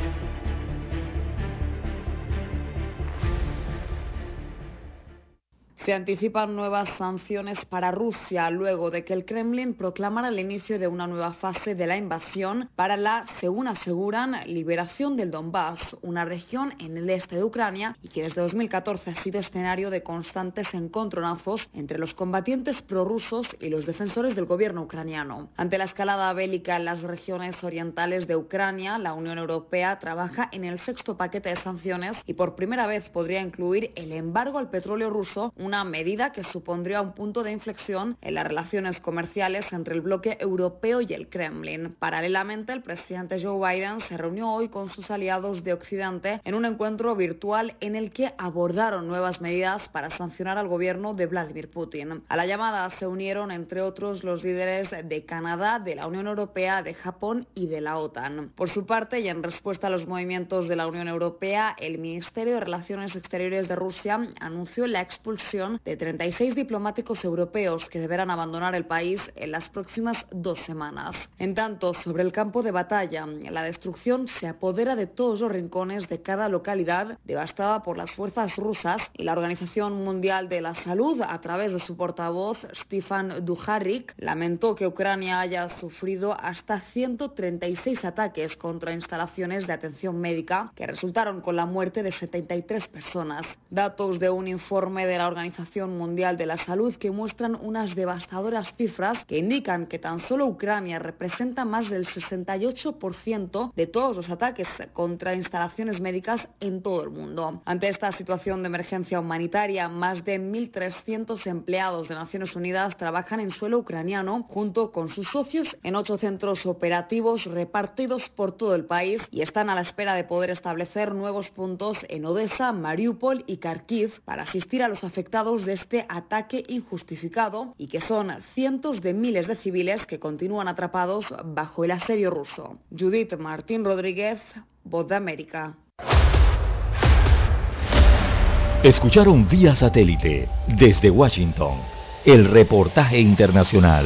Se anticipan nuevas sanciones para Rusia luego de que el Kremlin proclamara el inicio de una nueva fase de la invasión para la, según aseguran, liberación del Donbass, una región en el este de Ucrania y que desde 2014 ha sido escenario de constantes encontronazos entre los combatientes prorrusos y los defensores del gobierno ucraniano. Ante la escalada bélica en las regiones orientales de Ucrania, la Unión Europea trabaja en el sexto paquete de sanciones y por primera vez podría incluir el embargo al petróleo ruso, medida que supondría un punto de inflexión en las relaciones comerciales entre el bloque europeo y el Kremlin. Paralelamente, el presidente Joe Biden se reunió hoy con sus aliados de Occidente en un encuentro virtual en el que abordaron nuevas medidas para sancionar al gobierno de Vladimir Putin. A la llamada se unieron, entre otros, los líderes de Canadá, de la Unión Europea, de Japón y de la OTAN. Por su parte, y en respuesta a los movimientos de la Unión Europea, el Ministerio de Relaciones Exteriores de Rusia anunció la expulsión de 36 diplomáticos europeos que deberán abandonar el país en las próximas dos semanas. En tanto, sobre el campo de batalla, la destrucción se apodera de todos los rincones de cada localidad devastada por las fuerzas rusas y la Organización Mundial de la Salud, a través de su portavoz Stefan Dujarric, lamentó que Ucrania haya sufrido hasta 136 ataques contra instalaciones de atención médica que resultaron con la muerte de 73 personas. Datos de un informe de la Organización Organización Mundial de la Salud que muestran unas devastadoras cifras que indican que tan solo Ucrania representa más del 68% de todos los ataques contra instalaciones médicas en todo el mundo. Ante esta situación de emergencia humanitaria, más de 1.300 empleados de Naciones Unidas trabajan en suelo ucraniano junto con sus socios en ocho centros operativos repartidos por todo el país y están a la espera de poder establecer nuevos puntos en Odessa, Mariupol y Kharkiv para asistir a los afectados de este ataque injustificado y que son cientos de miles de civiles que continúan atrapados bajo el asedio ruso. Judith Martín Rodríguez, Voz de América. Escucharon vía satélite desde Washington el reportaje internacional.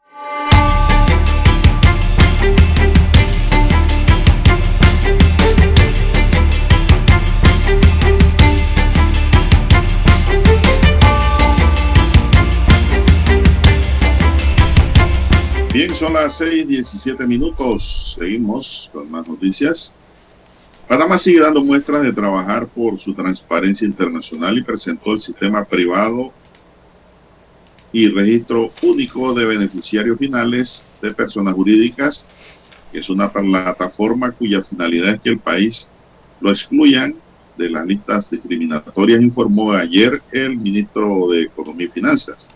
Bien, son las 6:17 minutos. Seguimos con más noticias. Panamá sigue dando muestras de trabajar por su transparencia internacional y presentó el sistema privado y registro único de beneficiarios finales de personas jurídicas, que es una plataforma cuya finalidad es que el país lo excluyan de las listas discriminatorias, informó ayer el ministro de Economía y Finanzas.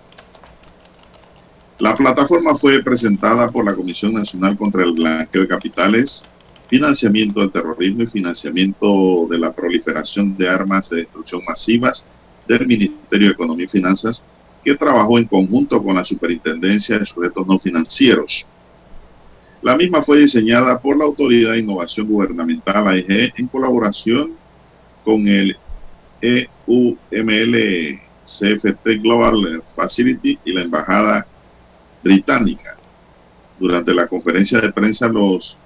La plataforma fue presentada por la Comisión Nacional contra el Blanqueo de Capitales, Financiamiento del Terrorismo y Financiamiento de la Proliferación de Armas de Destrucción Masivas del Ministerio de Economía y Finanzas, que trabajó en conjunto con la Superintendencia de Sujetos No Financieros. La misma fue diseñada por la Autoridad de Innovación Gubernamental AIG en colaboración con el EUML CFT Global Facility y la Embajada británica. Durante la conferencia de prensa, los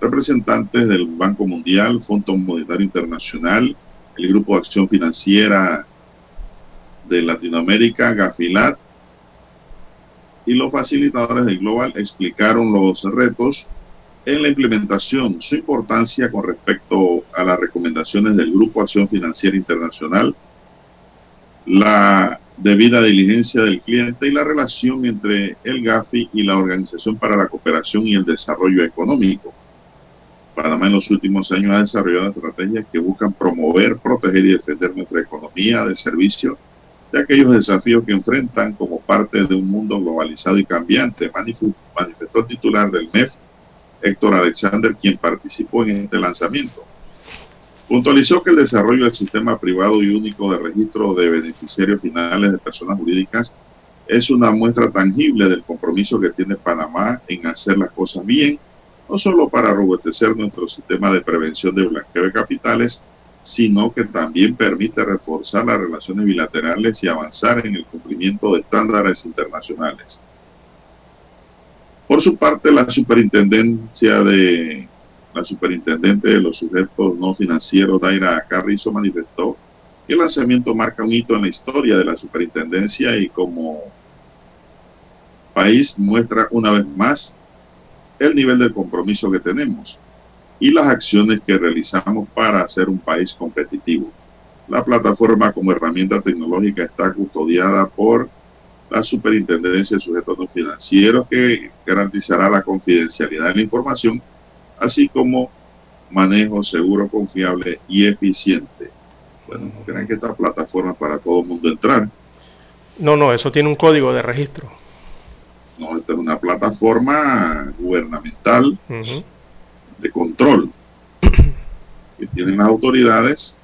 representantes del Banco Mundial, Fondo Monetario Internacional, el Grupo de Acción Financiera de Latinoamérica, Gafilat, y los facilitadores del Global explicaron los retos en la implementación, su importancia con respecto a las recomendaciones del Grupo Acción Financiera Internacional, la debida diligencia del cliente y la relación entre el GAFI y la Organización para la Cooperación y el Desarrollo Económico. Panamá en los últimos años ha desarrollado estrategias que buscan promover, proteger y defender nuestra economía de servicio de aquellos desafíos que enfrentan como parte de un mundo globalizado y cambiante, manifestó el titular del MEF, Héctor Alexander, quien participó en este lanzamiento. Puntualizó que el desarrollo del sistema privado y único de registro de beneficiarios finales de personas jurídicas es una muestra tangible del compromiso que tiene Panamá en hacer las cosas bien, no solo para robustecer nuestro sistema de prevención de blanqueo de capitales, sino que también permite reforzar las relaciones bilaterales y avanzar en el cumplimiento de estándares internacionales. Por su parte, la superintendencia de la superintendente de los sujetos no financieros, Daira Carrizo, manifestó que el lanzamiento marca un hito en la historia de la superintendencia y como país muestra una vez más el nivel de compromiso que tenemos y las acciones que realizamos para ser un país competitivo. La plataforma como herramienta tecnológica está custodiada por la Superintendencia de Sujetos No Financieros que garantizará la confidencialidad de la información, así como manejo seguro, confiable y eficiente. Bueno, ¿no creen que esta plataforma para todo el mundo entrar? No, no, eso tiene un código de registro. No, esta es una plataforma gubernamental uh -huh de control que tienen las autoridades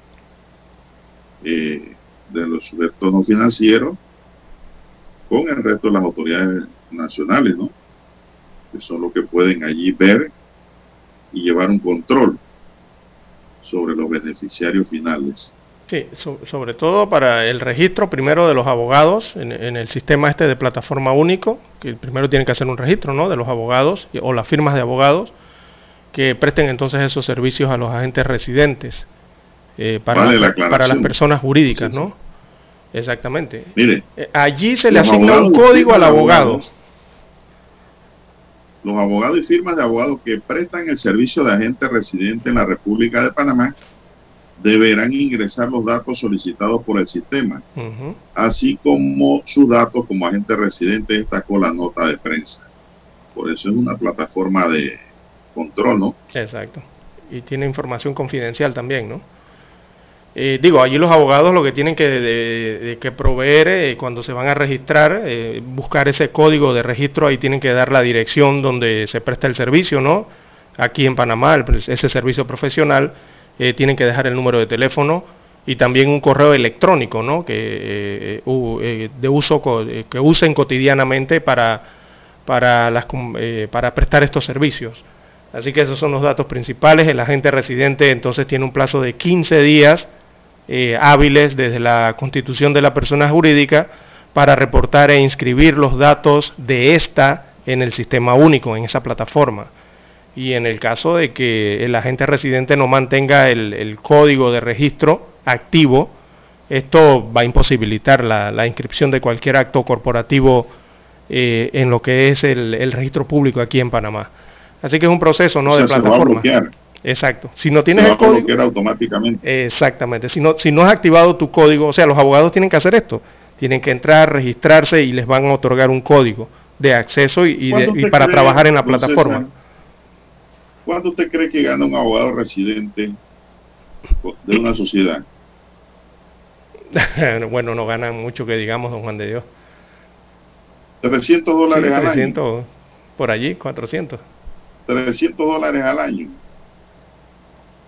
eh, de los sujetos no financieros con el resto de las autoridades nacionales, ¿no? Que son los que pueden allí ver y llevar un control sobre los beneficiarios finales. Sí, so, sobre todo para el registro primero de los abogados en, en, el sistema este de plataforma único, que primero tienen que hacer un registro, ¿no? De los abogados o las firmas de abogados que presten entonces esos servicios a los agentes residentes eh, para, vale la, para, las personas jurídicas, sí, sí. ¿no? Exactamente. Mire, eh, allí se le asigna un código al abogado. Abogados, los abogados y firmas de abogados que prestan el servicio de agente residente en la República de Panamá deberán ingresar los datos solicitados por el sistema, uh -huh. así como sus datos como agente residente con la nota de prensa. Por eso es una plataforma de control, ¿no? Exacto. Y tiene información confidencial también, ¿no? Eh, digo, allí los abogados lo que tienen que, proveer eh, cuando se van a registrar, eh, buscar ese código de registro, ahí tienen que dar la dirección donde se presta el servicio, ¿no? Aquí en Panamá, ese servicio profesional, tienen que dejar el número de teléfono y también un correo electrónico, ¿no? Que, uh, de uso, que usen cotidianamente para, para prestar estos servicios. Así que esos son los datos principales. El agente residente entonces tiene un plazo de 15 días eh, hábiles desde la constitución de la persona jurídica para reportar e inscribir los datos de esta en el sistema único, en esa plataforma. Y en el caso de que el agente residente no mantenga el, el código de registro activo, esto va a imposibilitar la, la inscripción de cualquier acto corporativo eh, en lo que es el, el registro público aquí en Panamá. Así que es un proceso ¿no? o sea, de plataforma. Exacto. Si no tienes se el código. automáticamente. Exactamente. Si no, si no has activado tu código, o sea, los abogados tienen que hacer esto. Tienen que entrar, registrarse y les van a otorgar un código de acceso y, y, de, y para cree, trabajar en la plataforma. César, ¿Cuánto usted cree que gana un abogado residente de una sociedad? bueno, no ganan mucho que digamos, don Juan de Dios. 300 dólares sí, 300, al año. Por allí, 400. 300 dólares al año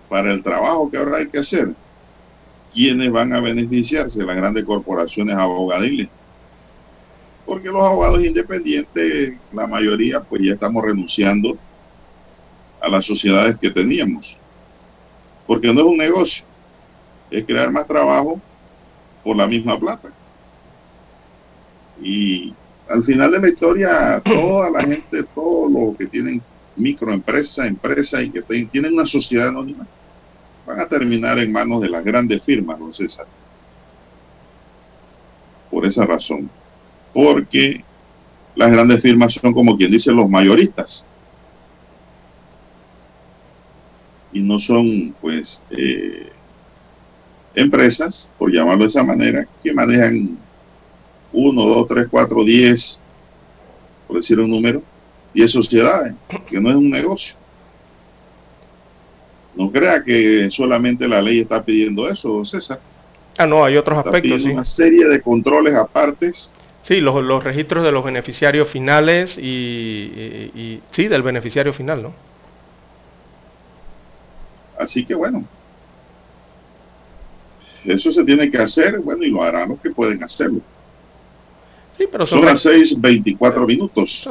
para el trabajo que ahora hay que hacer. ¿Quiénes van a beneficiarse? Las grandes corporaciones abogadiles. Porque los abogados independientes, la mayoría, pues ya estamos renunciando a las sociedades que teníamos. Porque no es un negocio, es crear más trabajo por la misma plata. Y al final de la historia, toda la gente, todos los que tienen microempresa, empresa y que tienen una sociedad anónima, van a terminar en manos de las grandes firmas, don César. Por esa razón. Porque las grandes firmas son como quien dice los mayoristas. Y no son, pues, eh, empresas, por llamarlo de esa manera, que manejan 1, 2, 3, 4, 10, por decir un número, 10 sociedades, que no es un negocio. No crea que solamente la ley está pidiendo eso, César. Ah, no, hay otros aspectos. Sí. Una serie de controles apartes. Sí, los, los registros de los beneficiarios finales y, y, y, sí, del beneficiario final, ¿no? Así que bueno, eso se tiene que hacer, bueno, y lo harán los que pueden hacerlo son, las 6.24 minutos.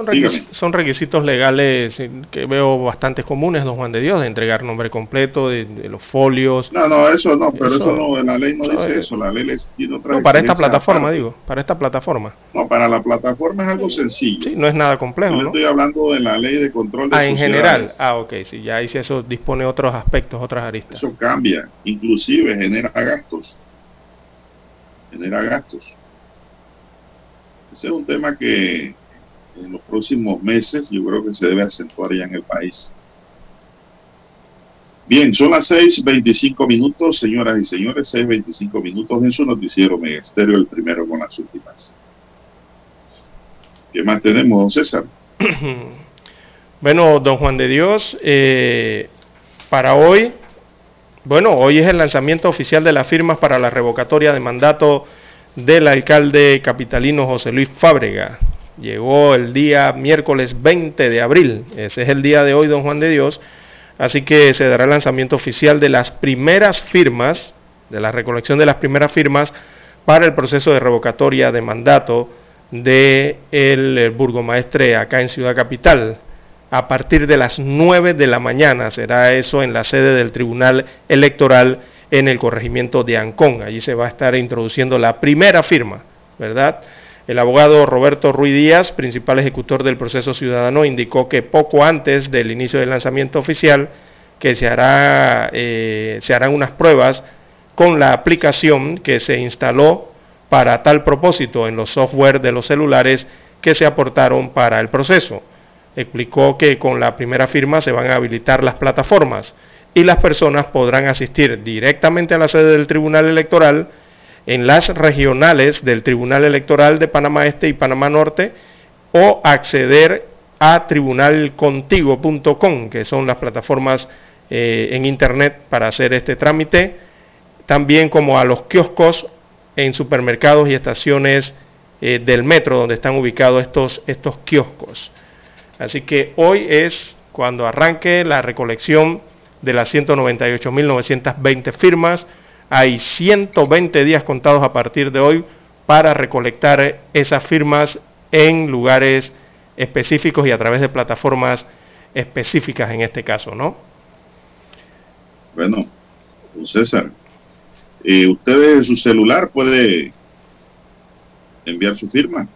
Son, requisitos legales eh, que veo bastante comunes, don Juan de Dios, de entregar nombre completo, de, los folios. No, no, eso no, pero eso, no, la ley no, dice eso, la ley les tiene otra No, para esta plataforma, digo, para esta plataforma. No, para la plataforma es algo sencillo. Sí, no es nada complejo. Yo le estoy hablando de la ley de control de Ah, en general. Ah, ok, sí, ya ahí sí eso dispone otros aspectos, otras aristas. Eso cambia, inclusive genera gastos. Genera gastos. Ese es un tema que en los próximos meses yo creo que se debe acentuar ya en el país. Bien, son las 6.25 minutos, señoras y señores, 6.25 minutos en su noticiero Megesterio, el primero con las últimas. ¿Qué más tenemos, don César? bueno, don Juan de Dios, eh, para hoy, bueno, hoy es el lanzamiento oficial de las firmas para la revocatoria de mandato del alcalde capitalino José Luis Fábrega. Llegó el día miércoles 20 de abril, ese es el día de hoy, don Juan de Dios, así que se dará el lanzamiento oficial de las primeras firmas, de la recolección de las primeras firmas para el proceso de revocatoria de mandato del de burgomaestre acá en Ciudad Capital. A partir de las 9 de la mañana será eso en la sede del Tribunal Electoral en el corregimiento de Ancón. Allí se va a estar introduciendo la primera firma, ¿verdad? El abogado Roberto Ruiz Díaz, principal ejecutor del proceso ciudadano, indicó que poco antes del inicio del lanzamiento oficial, que se, hará, eh, se harán unas pruebas con la aplicación que se instaló para tal propósito en los software de los celulares que se aportaron para el proceso. Explicó que con la primera firma se van a habilitar las plataformas y las personas podrán asistir directamente a la sede del Tribunal Electoral en las regionales del Tribunal Electoral de Panamá Este y Panamá Norte o acceder a tribunalcontigo.com, que son las plataformas eh, en Internet para hacer este trámite, también como a los kioscos en supermercados y estaciones eh, del metro donde están ubicados estos, estos kioscos. Así que hoy es cuando arranque la recolección de las 198.920 firmas. Hay 120 días contados a partir de hoy para recolectar esas firmas en lugares específicos y a través de plataformas específicas en este caso, ¿no? Bueno, César, eh, usted desde su celular puede enviar su firma.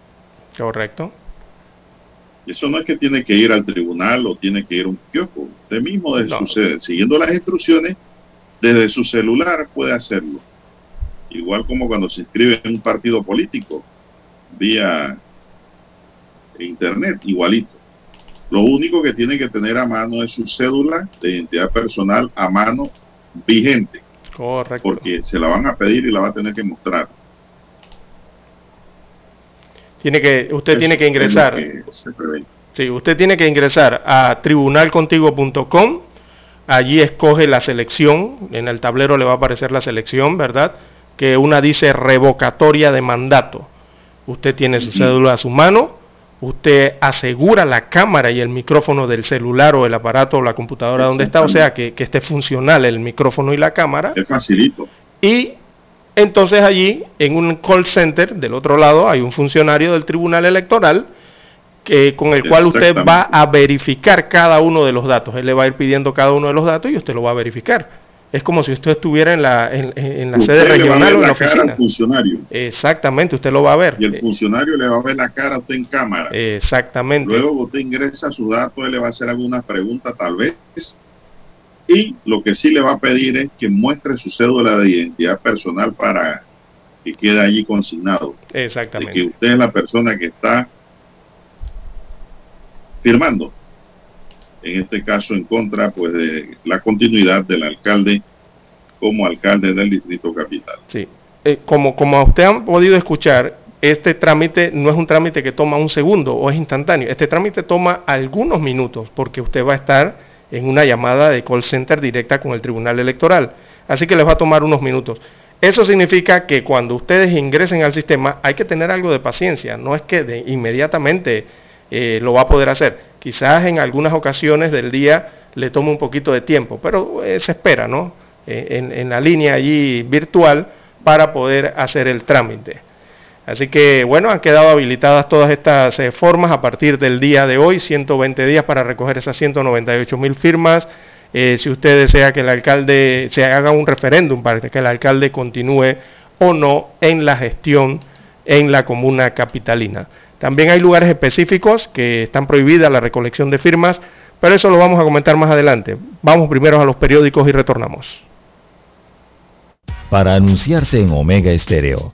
Correcto. Eso no es que tiene que ir al tribunal o tiene que ir a un kiosco. Usted mismo, desde su, siguiendo las instrucciones, desde su celular puede hacerlo. Igual como cuando se inscribe en un partido político, vía internet, igualito. Lo único que tiene que tener a mano es su cédula de identidad personal a mano vigente. Correcto. Porque se la van a pedir y la va a tener que mostrar. Tiene que, usted tiene que ingresar. sí, usted tiene que ingresar a tribunalcontigo.com. Allí escoge la selección. En el tablero le va a aparecer la selección, ¿verdad? Que una dice revocatoria de mandato. Usted tiene su cédula a su mano. Usted asegura la cámara y el micrófono del celular o el aparato o la computadora donde está, o sea, que, que esté funcional el micrófono y la cámara. Es facilito. Y entonces allí, en un call center, del otro lado, hay un funcionario del Tribunal Electoral que, con el cual usted va a verificar cada uno de los datos. Él le va a ir pidiendo cada uno de los datos y usted lo va a verificar. Es como si usted estuviera en la, en, la sede regional o en la, oficina. funcionario. Exactamente, usted lo va a ver. Y el funcionario le va a ver la cara a usted en cámara. Exactamente. Luego usted ingresa su dato, él le va a hacer algunas preguntas tal vez y lo que sí le va a pedir es que muestre su cédula de identidad personal para que quede allí consignado. Exactamente. que usted es la persona que está firmando. En este caso, en contra pues de la continuidad del alcalde como alcalde del distrito capital. Sí. Eh, como, como usted han podido escuchar, este trámite no es un trámite que toma un segundo o es instantáneo. Este trámite toma algunos minutos porque usted va a estar en una llamada de call center directa con el Tribunal Electoral. Así que les va a tomar unos minutos. Eso significa que cuando ustedes ingresen al sistema hay que tener algo de paciencia. No es que de inmediatamente eh, lo va a poder hacer. Quizás en algunas ocasiones del día le tome un poquito de tiempo, pero eh, se espera, ¿no? en, la línea allí virtual para poder hacer el trámite. Así que bueno, han quedado habilitadas todas estas formas a partir del día de hoy, 120 días para recoger esas 198 mil firmas. si usted desea que el alcalde se haga un referéndum para que el alcalde continúe o no en la gestión en la comuna capitalina. También hay lugares específicos que están prohibidas la recolección de firmas, pero eso lo vamos a comentar más adelante. Vamos primero a los periódicos y retornamos. Para anunciarse en Omega Estéreo,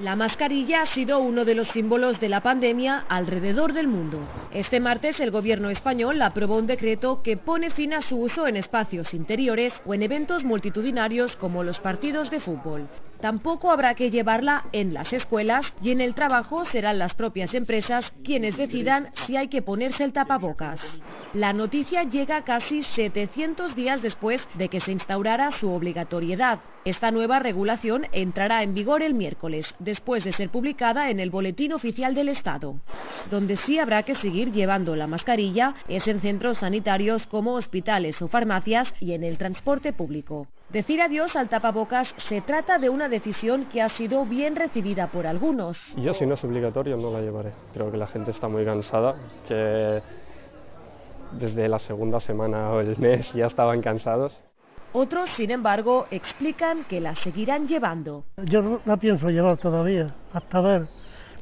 La mascarilla ha sido uno de los símbolos de la pandemia alrededor del mundo. Este martes el gobierno español aprobó un decreto que pone fin a su uso en espacios interiores o en eventos multitudinarios como los partidos de fútbol. Tampoco habrá que llevarla en las escuelas y en el trabajo serán las propias empresas quienes decidan si hay que ponerse el tapabocas. La noticia llega casi 700 días después de que se instaurara su obligatoriedad. Esta nueva regulación entrará en vigor el miércoles, después de ser publicada en el Boletín Oficial del Estado. Donde sí habrá que seguir llevando la mascarilla es en centros sanitarios como hospitales o farmacias y en el transporte público. Decir adiós al tapabocas se trata de una decisión que ha sido bien recibida por algunos. Yo si no es obligatorio no la llevaré. Creo que la gente está muy cansada, que desde la segunda semana o el mes ya estaban cansados. Otros, sin embargo, explican que la seguirán llevando. Yo no la pienso llevar todavía, hasta ver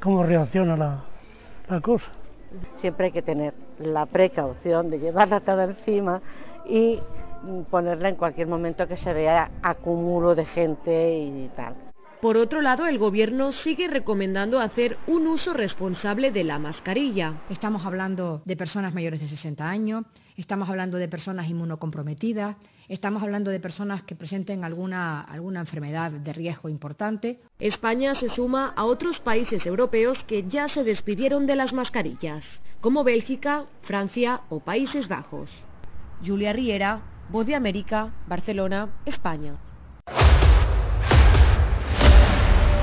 cómo reacciona la, la cosa. Siempre hay que tener la precaución de llevarla toda encima y ponerla en cualquier momento que se vea acumulo de gente y tal. Por otro lado, el gobierno sigue recomendando hacer un uso responsable de la mascarilla. Estamos hablando de personas mayores de 60 años, estamos hablando de personas inmunocomprometidas, estamos hablando de personas que presenten alguna, alguna enfermedad de riesgo importante. España se suma a otros países europeos que ya se despidieron de las mascarillas, como Bélgica, Francia o Países Bajos. Julia Riera, Voz de América, Barcelona, España.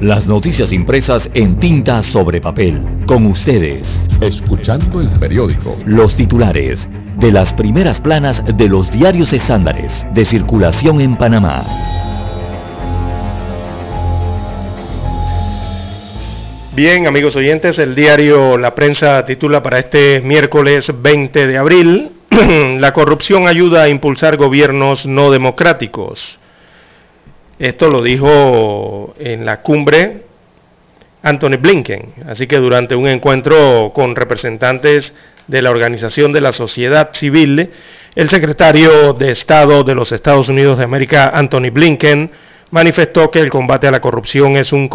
Las noticias impresas en tinta sobre papel. Con ustedes. Escuchando el periódico. Los titulares de las primeras planas de los diarios estándares de circulación en Panamá. Bien, amigos oyentes, el diario La Prensa titula para este miércoles 20 de abril, La corrupción ayuda a impulsar gobiernos no democráticos. Esto lo dijo en la cumbre Anthony Blinken. Así que durante un encuentro con representantes de la Organización de la Sociedad Civil, el secretario de Estado de los Estados Unidos de América, Anthony Blinken, manifestó que el combate a la corrupción es un,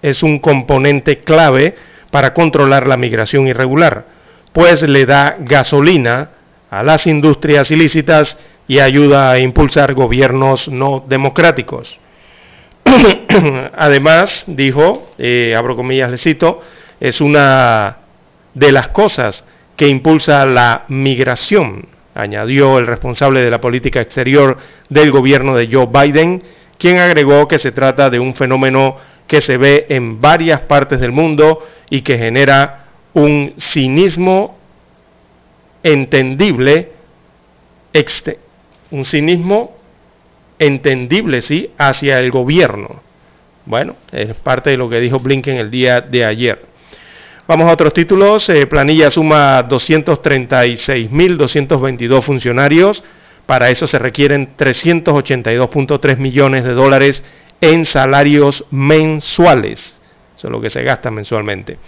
es un componente clave para controlar la migración irregular, pues le da gasolina a las industrias ilícitas y ayuda a impulsar gobiernos no democráticos. Además, dijo, eh, abro comillas, le cito, es una de las cosas que impulsa la migración, añadió el responsable de la política exterior del gobierno de Joe Biden, quien agregó que se trata de un fenómeno que se ve en varias partes del mundo y que genera un cinismo entendible, un cinismo entendible, sí, hacia el gobierno. Bueno, es parte de lo que dijo Blinken el día de ayer. Vamos a otros títulos. Eh, planilla suma 236.222 funcionarios. Para eso se requieren 382.3 millones de dólares en salarios mensuales. Eso es lo que se gasta mensualmente.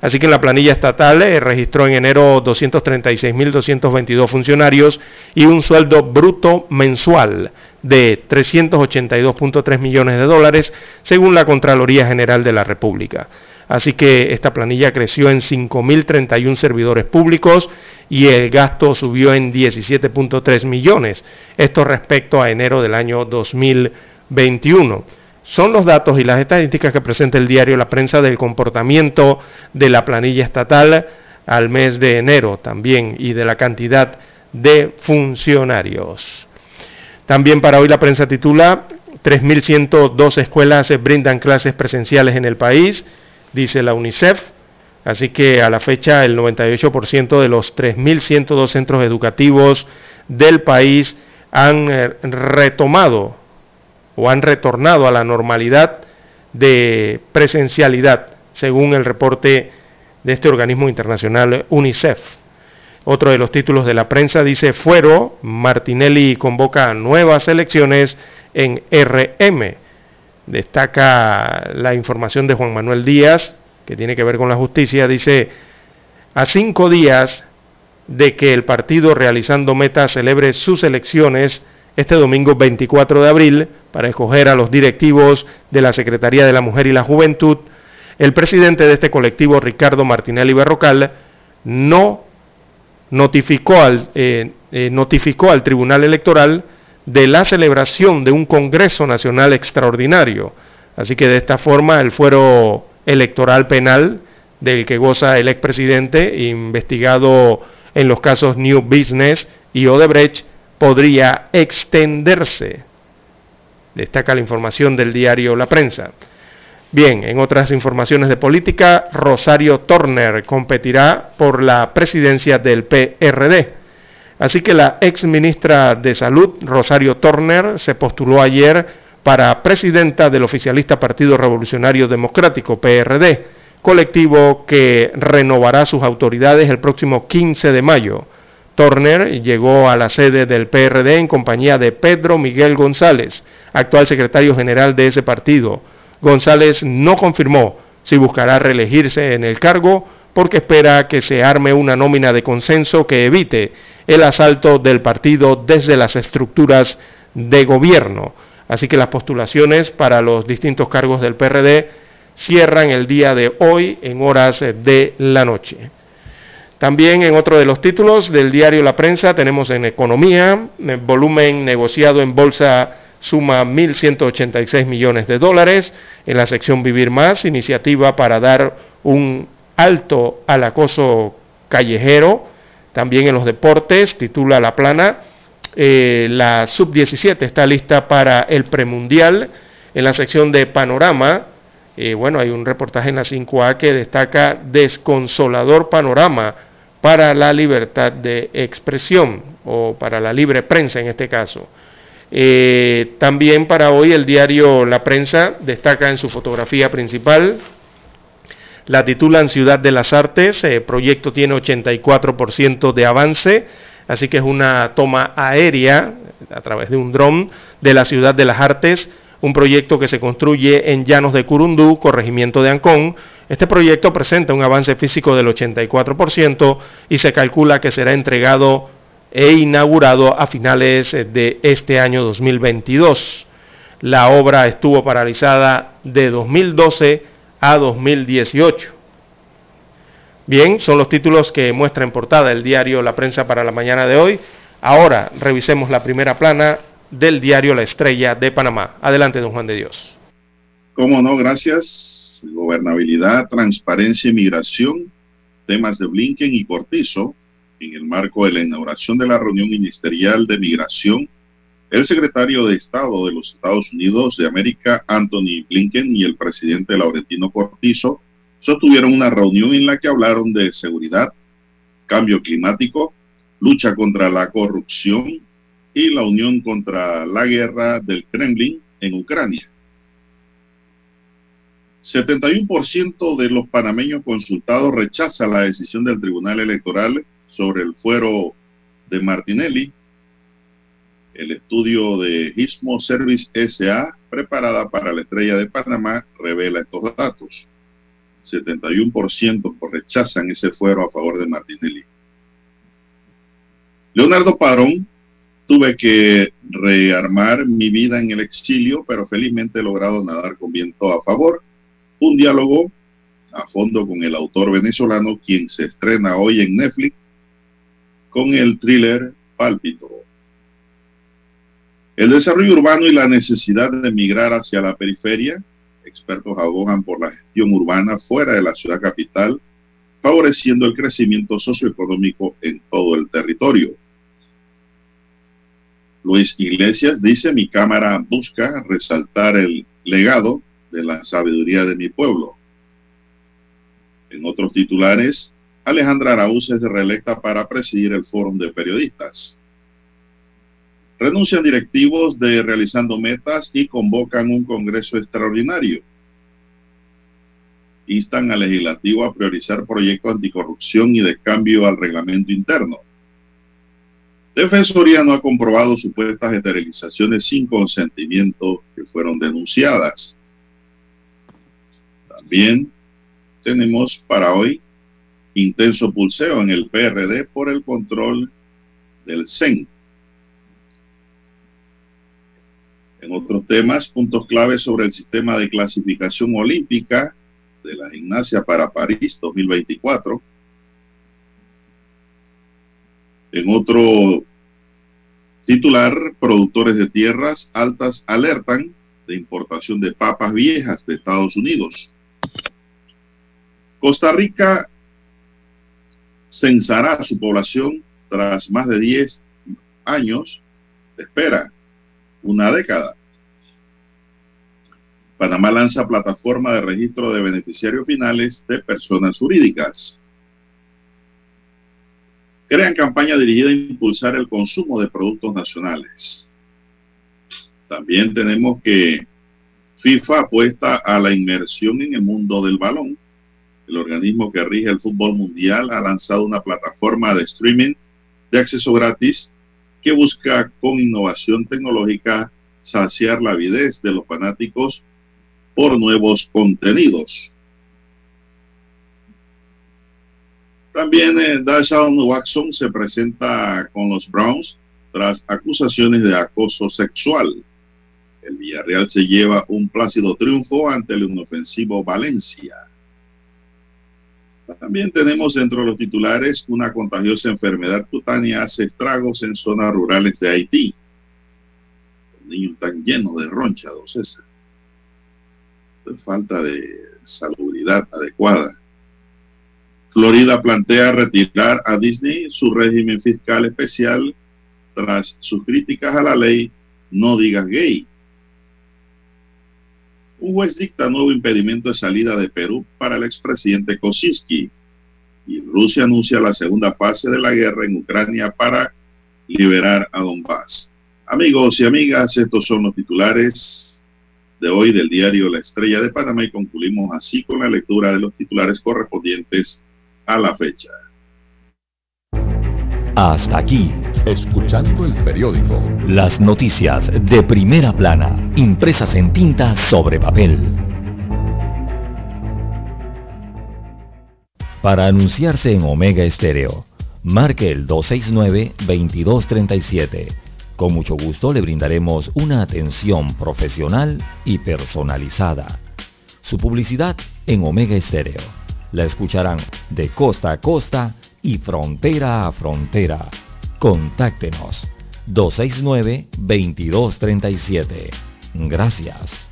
Así que la planilla estatal eh, registró en enero 236.222 funcionarios y un sueldo bruto mensual de 382.3 millones de dólares, según la Contraloría General de la República. Así que esta planilla creció en 5.031 servidores públicos y el gasto subió en 17.3 millones. Esto respecto a enero del año 2021. Son los datos y las estadísticas que presenta el diario La Prensa del comportamiento de la planilla estatal al mes de enero también y de la cantidad de funcionarios. También para hoy la prensa titula 3.102 escuelas brindan clases presenciales en el país dice la UNICEF. Así que a la fecha el 98% de los 3.102 centros educativos del país han eh, retomado o han retornado a la normalidad de presencialidad, según el reporte de este organismo internacional UNICEF. Otro de los títulos de la prensa dice, Fuero, Martinelli convoca nuevas elecciones en RM. Destaca la información de Juan Manuel Díaz, que tiene que ver con la justicia. Dice, a cinco días de que el partido realizando meta celebre sus elecciones este domingo 24 de abril para escoger a los directivos de la Secretaría de la Mujer y la Juventud, el presidente de este colectivo, Ricardo Martinelli Berrocal, no notificó al, eh, eh, notificó al Tribunal Electoral de la celebración de un Congreso Nacional Extraordinario. Así que de esta forma el fuero electoral penal del que goza el expresidente, investigado en los casos New Business y Odebrecht, podría extenderse. Destaca la información del diario La Prensa. Bien, en otras informaciones de política, Rosario Turner competirá por la presidencia del PRD. Así que la ex ministra de Salud, Rosario Turner, se postuló ayer para presidenta del oficialista Partido Revolucionario Democrático, PRD, colectivo que renovará sus autoridades el próximo 15 de mayo. Turner llegó a la sede del PRD en compañía de Pedro Miguel González, actual secretario general de ese partido. González no confirmó si buscará reelegirse en el cargo porque espera que se arme una nómina de consenso que evite el asalto del partido desde las estructuras de gobierno. Así que las postulaciones para los distintos cargos del PRD cierran el día de hoy en horas de la noche. También en otro de los títulos del diario La Prensa tenemos en economía, el volumen negociado en bolsa suma 1.186 millones de dólares. En la sección Vivir Más, iniciativa para dar un alto al acoso callejero. También en los deportes, titula La Plana, eh, la sub-17 está lista para el premundial. En la sección de panorama, eh, bueno, hay un reportaje en la 5A que destaca desconsolador panorama para la libertad de expresión o para la libre prensa en este caso. Eh, también para hoy el diario La Prensa destaca en su fotografía principal la titulan Ciudad de las Artes, el proyecto tiene 84% de avance, así que es una toma aérea a través de un dron de la Ciudad de las Artes, un proyecto que se construye en Llanos de Curundú, corregimiento de Ancón. Este proyecto presenta un avance físico del 84% y se calcula que será entregado e inaugurado a finales de este año 2022. La obra estuvo paralizada de 2012 a 2018. Bien, son los títulos que muestra en portada el diario La Prensa para la mañana de hoy. Ahora revisemos la primera plana del diario La Estrella de Panamá. Adelante, don Juan de Dios. Cómo no, gracias. Gobernabilidad, transparencia y migración, temas de Blinken y Cortizo En el marco de la inauguración de la reunión ministerial de migración, el secretario de Estado de los Estados Unidos de América, Anthony Blinken, y el presidente Laurentino Cortizo sostuvieron una reunión en la que hablaron de seguridad, cambio climático, lucha contra la corrupción y la unión contra la guerra del Kremlin en Ucrania. 71% de los panameños consultados rechaza la decisión del Tribunal Electoral sobre el fuero de Martinelli. El estudio de Gizmo Service SA, preparada para la estrella de Panamá, revela estos datos. 71% rechazan ese fuero a favor de Martinelli. Leonardo Padrón, tuve que rearmar mi vida en el exilio, pero felizmente he logrado nadar con viento a favor. Un diálogo a fondo con el autor venezolano, quien se estrena hoy en Netflix con el thriller Pálpito. El desarrollo urbano y la necesidad de migrar hacia la periferia. Expertos abogan por la gestión urbana fuera de la ciudad capital, favoreciendo el crecimiento socioeconómico en todo el territorio. Luis Iglesias dice, mi cámara busca resaltar el legado de la sabiduría de mi pueblo. En otros titulares, Alejandra Araúz es reelecta para presidir el Fórum de Periodistas. Renuncian directivos de Realizando Metas y convocan un Congreso extraordinario. Instan al legislativo a priorizar proyectos anticorrupción y de cambio al reglamento interno. Defensoría no ha comprobado supuestas esterilizaciones sin consentimiento que fueron denunciadas. También tenemos para hoy intenso pulseo en el PRD por el control del CEN. En otros temas, puntos claves sobre el sistema de clasificación olímpica de la gimnasia para París 2024. En otro titular, productores de tierras altas alertan de importación de papas viejas de Estados Unidos. Costa Rica censará su población tras más de 10 años de espera, una década. Panamá lanza plataforma de registro de beneficiarios finales de personas jurídicas. Crean campaña dirigida a impulsar el consumo de productos nacionales. También tenemos que FIFA apuesta a la inmersión en el mundo del balón. El organismo que rige el fútbol mundial ha lanzado una plataforma de streaming de acceso gratis que busca con innovación tecnológica saciar la avidez de los fanáticos por nuevos contenidos. También eh, Dashawn Watson se presenta con los Browns tras acusaciones de acoso sexual. El Villarreal se lleva un plácido triunfo ante el inofensivo Valencia. También tenemos dentro de los titulares una contagiosa enfermedad cutánea hace estragos en zonas rurales de Haití. Los niños están llenos de roncha, don César. falta de salubridad adecuada. Florida plantea retirar a Disney su régimen fiscal especial tras sus críticas a la ley No digas gay. Un juez dicta nuevo impedimento de salida de Perú para el expresidente Kosinski y Rusia anuncia la segunda fase de la guerra en Ucrania para liberar a Donbass. Amigos y amigas, estos son los titulares de hoy del diario La Estrella de Panamá y concluimos así con la lectura de los titulares correspondientes a la fecha. Hasta aquí, escuchando el periódico. Las noticias de primera plana, impresas en tinta sobre papel. Para anunciarse en Omega Estéreo, marque el 269-2237. Con mucho gusto le brindaremos una atención profesional y personalizada. Su publicidad en Omega Estéreo la escucharán de costa a costa y frontera a frontera. Contáctenos 269-2237. Gracias.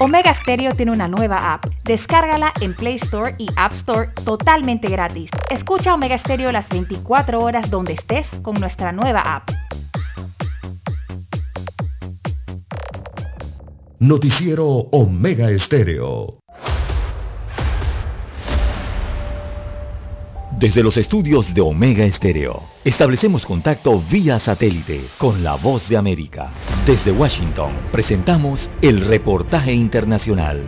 Omega Stereo tiene una nueva app. Descárgala en Play Store y App Store totalmente gratis. Escucha Omega Stereo las 24 horas donde estés con nuestra nueva app. Noticiero Omega Estéreo. Desde los estudios de Omega Estéreo, establecemos contacto vía satélite con la voz de América. Desde Washington, presentamos el reportaje internacional.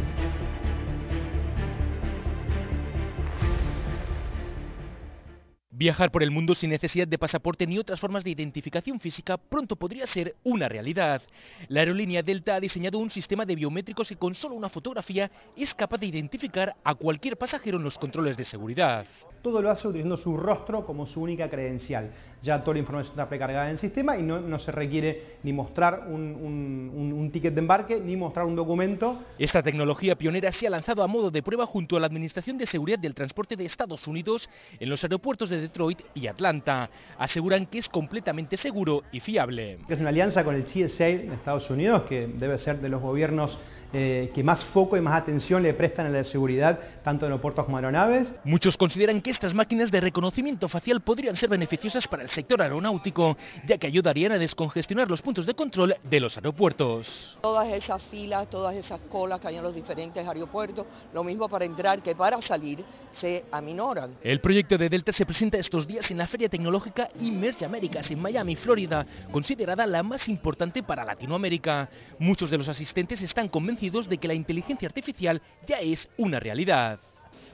Viajar por el mundo sin necesidad de pasaporte ni otras formas de identificación física pronto podría ser una realidad. La aerolínea Delta ha diseñado un sistema de biométricos que con solo una fotografía es capaz de identificar a cualquier pasajero en los controles de seguridad todo lo hace utilizando su rostro como su única credencial. Ya toda la información está precargada en el sistema y no, se requiere ni mostrar un, ticket de embarque ni mostrar un documento. Esta tecnología pionera se ha lanzado a modo de prueba junto a la Administración de Seguridad del Transporte de Estados Unidos en los aeropuertos de Detroit y Atlanta. Aseguran que es completamente seguro y fiable. Es una alianza con el TSA de Estados Unidos que debe ser de los gobiernos eh, que más foco y más atención le prestan a la seguridad tanto en aeropuertos como aeronaves. Muchos consideran que estas máquinas de reconocimiento facial podrían ser beneficiosas para el sector aeronáutico, ya que ayudarían a descongestionar los puntos de control de los aeropuertos. Todas esas filas, todas esas colas que hay en los diferentes aeropuertos, lo mismo para entrar que para salir, se aminoran. El proyecto de Delta se presenta estos días en la Feria Tecnológica Emerge Americas en Miami, Florida, considerada la más importante para Latinoamérica. Muchos de los asistentes están convencidos de que la inteligencia artificial ya es una realidad.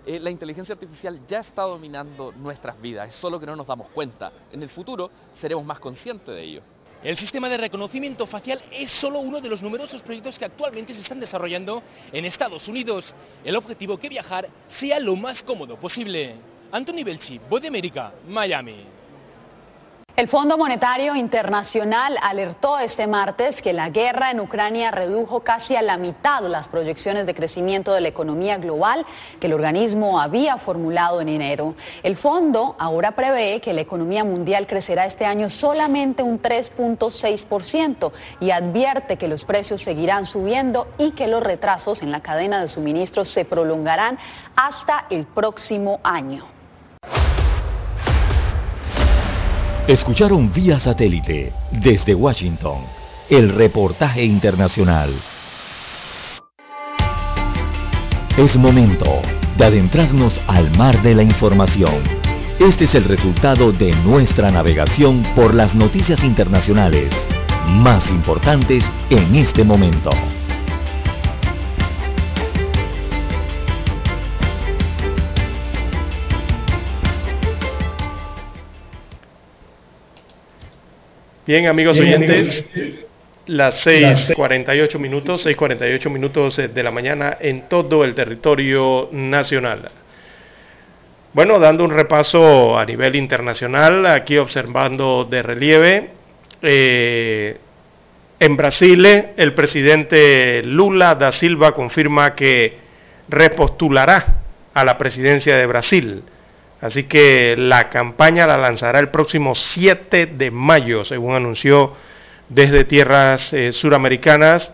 Eh, la inteligencia artificial ya está dominando nuestras vidas, es solo que no nos damos cuenta. En el futuro seremos más conscientes de ello. El sistema de reconocimiento facial es solo uno de los numerosos proyectos que actualmente se están desarrollando en Estados Unidos. El objetivo que viajar sea lo más cómodo posible. Anthony Belchi, Voz de América, Miami. El Fondo Monetario Internacional alertó este martes que la guerra en Ucrania redujo casi a la mitad las proyecciones de crecimiento de la economía global que el organismo había formulado en enero. El fondo ahora prevé que la economía mundial crecerá este año solamente un 3.6% y advierte que los precios seguirán subiendo y que los retrasos en la cadena de suministros se prolongarán hasta el próximo año. Escucharon vía satélite desde Washington el reportaje internacional. Es momento de adentrarnos al mar de la información. Este es el resultado de nuestra navegación por las noticias internacionales más importantes en este momento. Bien, amigos oyentes, las 6.48 minutos, 6.48 minutos eh, de la mañana en todo el territorio nacional. Bueno, dando un repaso a nivel internacional, aquí observando de relieve, eh, en Brasil el presidente Lula da Silva confirma que repostulará a la presidencia de Brasil. Así que la campaña la lanzará el próximo 7 de mayo, según anunció desde tierras eh, suramericanas.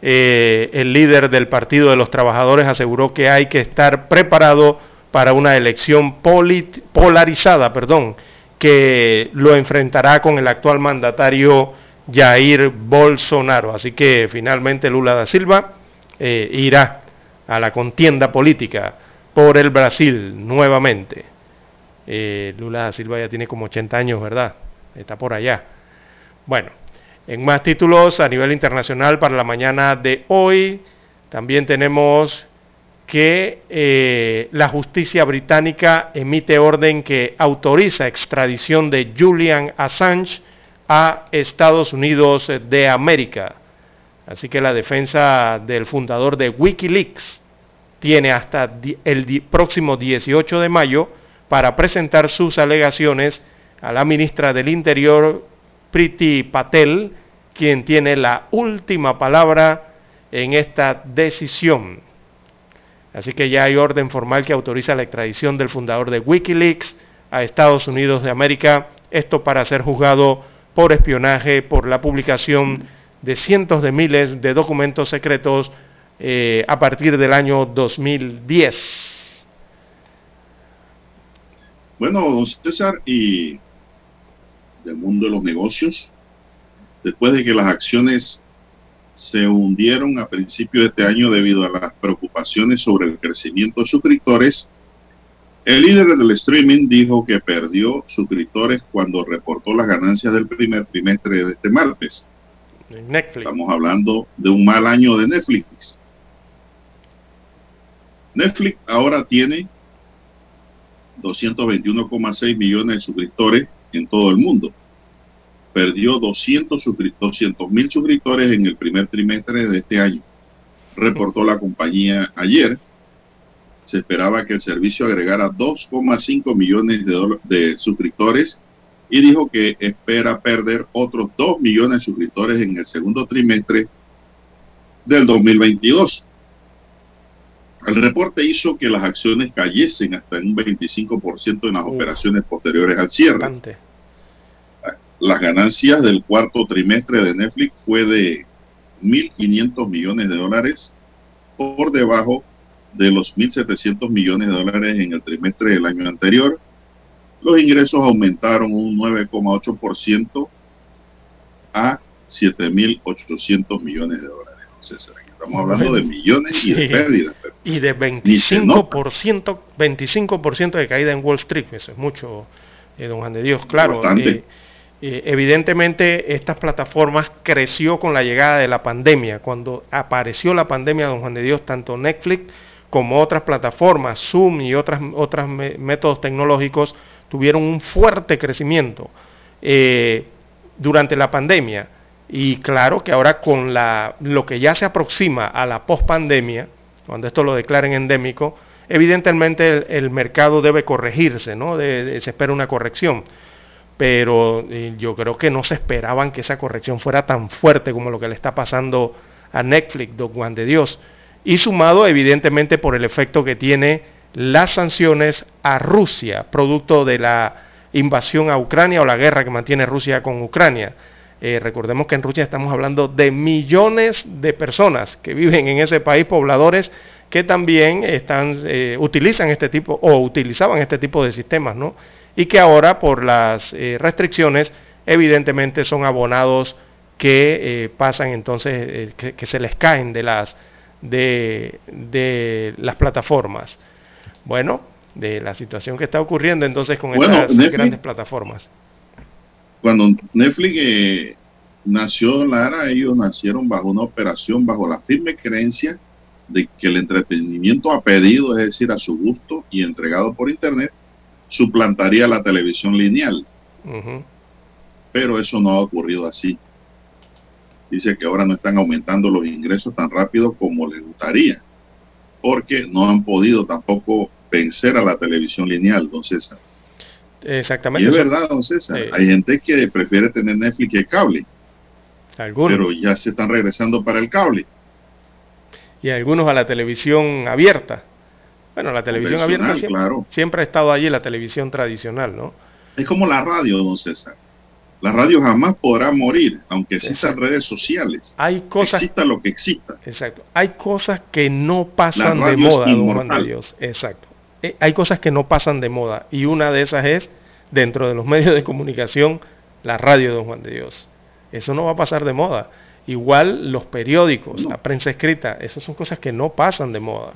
Eh, el líder del Partido de los Trabajadores aseguró que hay que estar preparado para una elección polarizada, perdón, que lo enfrentará con el actual mandatario Jair Bolsonaro. Así que finalmente Lula da Silva eh, irá a la contienda política por el Brasil nuevamente. Eh, Lula da Silva ya tiene como 80 años, ¿verdad? Está por allá. Bueno, en más títulos a nivel internacional para la mañana de hoy, también tenemos que eh, la justicia británica emite orden que autoriza extradición de Julian Assange a Estados Unidos de América. Así que la defensa del fundador de Wikileaks tiene hasta el próximo 18 de mayo para presentar sus alegaciones a la ministra del Interior, Priti Patel, quien tiene la última palabra en esta decisión. Así que ya hay orden formal que autoriza la extradición del fundador de Wikileaks a Estados Unidos de América, esto para ser juzgado por espionaje por la publicación de cientos de miles de documentos secretos eh, a partir del año 2010. Bueno, don César, y del mundo de los negocios, después de que las acciones se hundieron a principios de este año debido a las preocupaciones sobre el crecimiento de suscriptores, el líder del streaming dijo que perdió suscriptores cuando reportó las ganancias del primer trimestre de este martes. Netflix. Estamos hablando de un mal año de Netflix. Netflix ahora tiene 221,6 millones de suscriptores en todo el mundo. Perdió 200 mil suscriptores en el primer trimestre de este año, reportó la compañía ayer se esperaba que el servicio agregara 2,5 millones de, de, suscriptores y dijo que espera perder otros 2 millones de suscriptores en el segundo trimestre del 2022. El reporte hizo que las acciones cayesen hasta en un 25% en las uh, operaciones posteriores al cierre. Bastante. Las ganancias del cuarto trimestre de Netflix fue de 1.500 millones de dólares, por debajo de los 1.700 millones de dólares en el trimestre del año anterior. Los ingresos aumentaron un 9,8% a 7.800 millones de dólares. Estamos hablando de millones y de pérdidas. Y de 25%, 25% de caída en Wall Street. Eso es mucho, eh, don Juan de Dios. Claro, eh, eh, evidentemente estas plataformas creció con la llegada de la pandemia. Cuando apareció la pandemia, don Juan de Dios, tanto Netflix como otras plataformas, Zoom y otras, otros métodos tecnológicos, tuvieron un fuerte crecimiento durante la pandemia. Y claro que ahora con la, lo que ya se aproxima a la pospandemia, cuando esto lo declaren endémico, evidentemente el, mercado debe corregirse, ¿no? se espera una corrección. Pero eh, yo creo que no se esperaban que esa corrección fuera tan fuerte como lo que le está pasando a Netflix, Don Juan de Dios y sumado evidentemente por el efecto que tiene las sanciones a Rusia, producto de la invasión a Ucrania o la guerra que mantiene Rusia con Ucrania. Eh, recordemos que en Rusia estamos hablando de millones de personas que viven en ese país, pobladores que también están, eh, utilizan este tipo o utilizaban este tipo de sistemas, ¿no? Y que ahora por las eh, restricciones evidentemente son abonados que pasan entonces, que se les caen de las de, las plataformas. Bueno, de la situación que está ocurriendo entonces con estas grandes plataformas. Cuando Netflix eh, nació, Lara, ellos nacieron bajo una operación, bajo la firme creencia de que el entretenimiento a pedido, es decir, a su gusto y entregado por Internet, suplantaría la televisión lineal. Pero eso no ha ocurrido así dice que ahora no están aumentando los ingresos tan rápido como les gustaría, porque no han podido tampoco vencer a la televisión lineal, don César. Exactamente. Y es verdad, don César. Hay gente que prefiere tener Netflix que cable. Algunos. Pero ya se están regresando para el cable. Y algunos a la televisión abierta. Bueno, la televisión abierta siempre, claro. siempre ha estado allí, la televisión tradicional, ¿no? Es como la radio, don César. La radio jamás podrá morir, aunque existan redes sociales. Hay cosas, exista lo que exista. Exacto. Hay cosas que no pasan de moda, don Juan de Dios. Exacto. Eh, hay cosas que no pasan de moda. Y una de esas es, dentro de los medios de comunicación, la radio, don Juan de Dios. Eso no va a pasar de moda. Igual los periódicos, la prensa escrita, esas son cosas que no pasan de moda.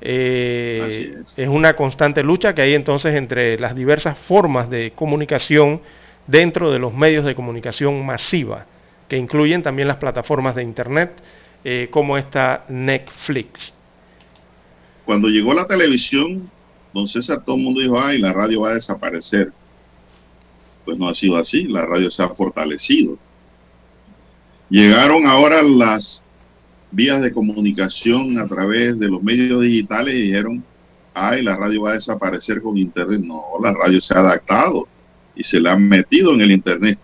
Eh, es. es una constante lucha que hay entonces entre las diversas formas de comunicación dentro de los medios de comunicación masiva, que incluyen también las plataformas de Internet, eh, como esta Netflix. Cuando llegó la televisión, don César, todo el mundo dijo, ay, la radio va a desaparecer. Pues no ha sido así, la radio se ha fortalecido. Llegaron ahora las vías de comunicación a través de los medios digitales y dijeron, ay, la radio va a desaparecer con Internet. No, la radio se ha adaptado y se le han metido en el Internet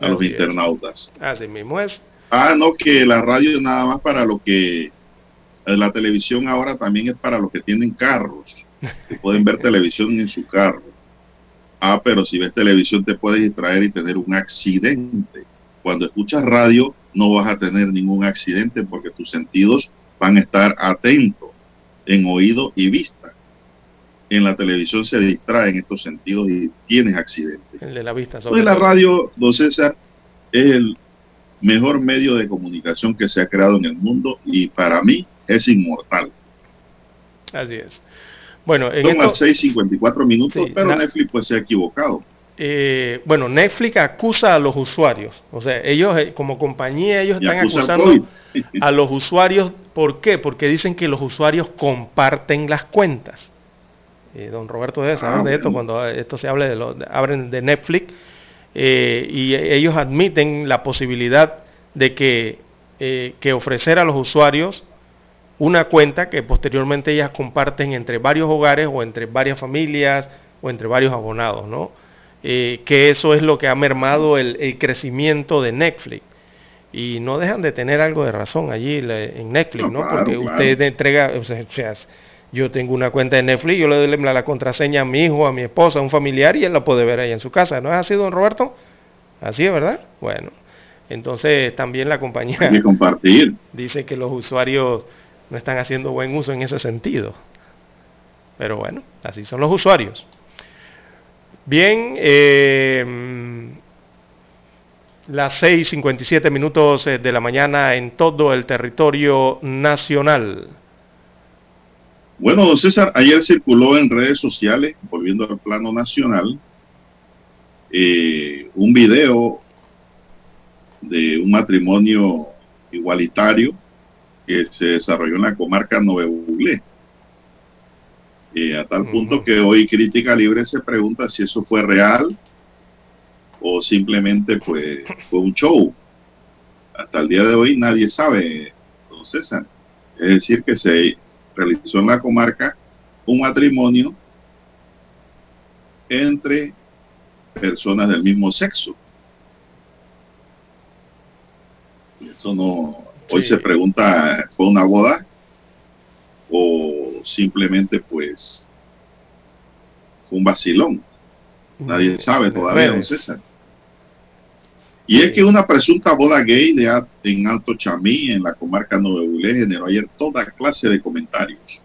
a los internautas. Así mismo es. Ah, no, que la radio nada más para lo que la televisión ahora también es para los que tienen carros, que pueden ver televisión en su carro. Ah, pero si ves televisión te puedes distraer y tener un accidente. Cuando escuchas radio no vas a tener ningún accidente porque tus sentidos van a estar atentos en oído y vista. En la televisión se distrae en estos sentidos y tienes accidentes. El de la vista. Pues la radio, don César, es el mejor medio de comunicación que se ha creado en el mundo y para mí es inmortal. Así es. Bueno, en Son las 6.54 minutos, pero Netflix pues se ha equivocado. Eh, bueno, Netflix acusa a los usuarios. O sea, ellos eh, como compañía, ellos están acusando a los usuarios. ¿Por qué? Porque dicen que los usuarios comparten las cuentas. Eh, don Roberto debe saber ah, de esto cuando esto se hable de lo, abren de Netflix. y ellos admiten la posibilidad de que, que ofrecer a los usuarios una cuenta que posteriormente ellas comparten entre varios hogares o entre varias familias o entre varios abonados, ¿no? Eh, que eso es lo que ha mermado el, crecimiento de Netflix. Y no dejan de tener algo de razón allí en Netflix, ¿no? Porque usted entrega, o sea, yo tengo una cuenta de Netflix, yo le doy la, contraseña a mi hijo, a mi esposa, a un familiar y él la puede ver ahí en su casa. ¿No es así, don Roberto? Así es, ¿verdad? Bueno, entonces también la compañía compartir. dice que los usuarios no están haciendo buen uso en ese sentido. Pero bueno, así son los usuarios. Bien, eh, las 6.57 minutos de la mañana en todo el territorio nacional. Bueno, don César, ayer circuló en redes sociales, volviendo al plano nacional, eh, un video de un matrimonio igualitario que se desarrolló en la comarca Nove a tal punto que hoy Crítica Libre se pregunta si eso fue real o simplemente fue, fue un show. Hasta el día de hoy nadie sabe, don César. Es decir, que se realizó en la comarca un matrimonio entre personas del mismo sexo. Y eso no, Hoy se pregunta, ¿fue una boda? ¿O simplemente pues un vacilón? Nadie mm, sabe todavía, don César. Y es que una presunta boda gay de, en Alto Chamí, en la comarca Nuevo generó ayer toda clase de comentarios.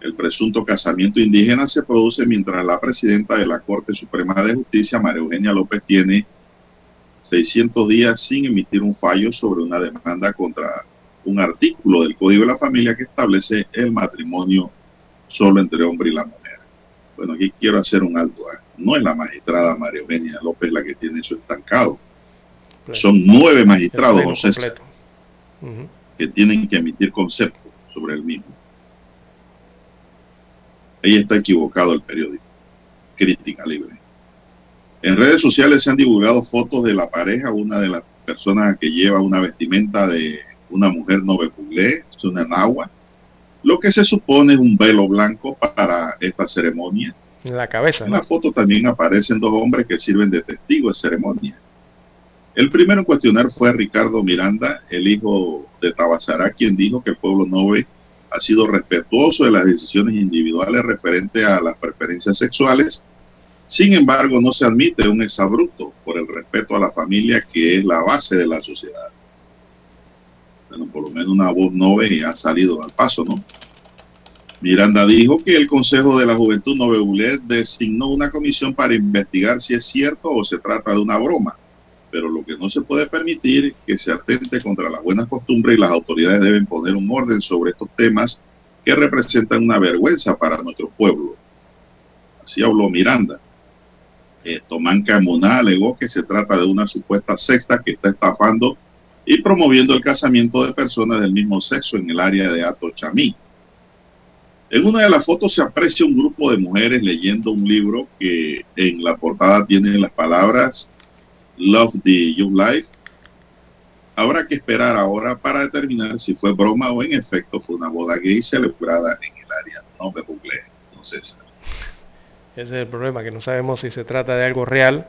El presunto casamiento indígena se produce mientras la presidenta de la Corte Suprema de Justicia, María Eugenia López, tiene 600 días sin emitir un fallo sobre una demanda contra un artículo del Código de la Familia que establece el matrimonio solo entre hombre y la mujer. Bueno, aquí quiero hacer un alto. ¿eh? No es la magistrada María Eugenia López la que tiene eso estancado. Son nueve magistrados, que tienen que emitir conceptos sobre el mismo. Ahí está equivocado el periódico. Crítica libre. En redes sociales se han divulgado fotos de la pareja, una de las personas que lleva una vestimenta de una mujer noveculé, es una lo que se supone es un velo blanco para esta ceremonia. En la cabeza. En la foto también aparecen dos hombres que sirven de testigos de ceremonia. El primero en cuestionar fue Ricardo Miranda, el hijo de Tabasará, quien dijo que el pueblo nove ha sido respetuoso de las decisiones individuales referentes a las preferencias sexuales sin embargo, no se admite un exabrupto por el respeto a la familia que es la base de la sociedad. Bueno, por lo menos una voz nove ha salido al paso, ¿no? Miranda dijo que el Consejo de la Juventud Novebulet designó una comisión para investigar si es cierto o se trata de una broma, pero lo que no se puede permitir es que se atente contra las buenas costumbres y las autoridades deben poner un orden sobre estos temas que representan una vergüenza para nuestro pueblo. Así habló Miranda. Eh, Tomán Camuná alegó que se trata de una supuesta sexta que está estafando y promoviendo el casamiento de personas del mismo sexo en el área de Atochamí. En una de las fotos se aprecia un grupo de mujeres leyendo un libro que en la portada tiene las palabras Love the Young Life. Habrá que esperar ahora para determinar si fue broma o en efecto fue una boda gay celebrada en el área no me Entonces, ese es el problema, que no sabemos si se trata de algo real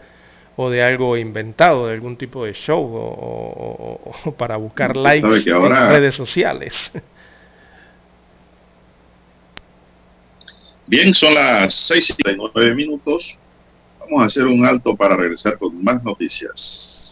o de algo inventado, de algún tipo de show o, para buscar likes en redes sociales. Bien, son las 6 y 9 minutos. Vamos a hacer un alto para regresar con más noticias.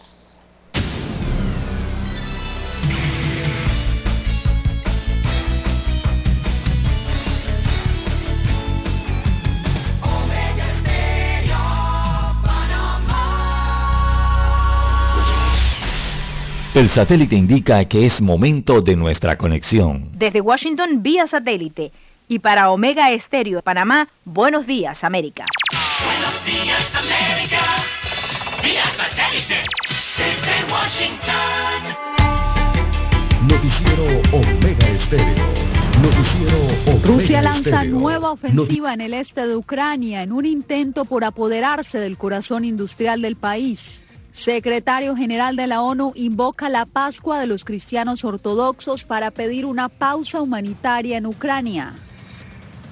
El satélite indica que es momento de nuestra conexión. Desde Washington vía satélite y para Omega Estéreo de Panamá, buenos días América. Buenos días América, vía satélite desde Washington. Noticiero Omega Estéreo. Noticiero Omega Rusia lanza Estéreo. nueva ofensiva en el este de Ucrania en un intento por apoderarse del corazón industrial del país. Secretario General de la ONU invoca la Pascua de los cristianos ortodoxos para pedir una pausa humanitaria en Ucrania.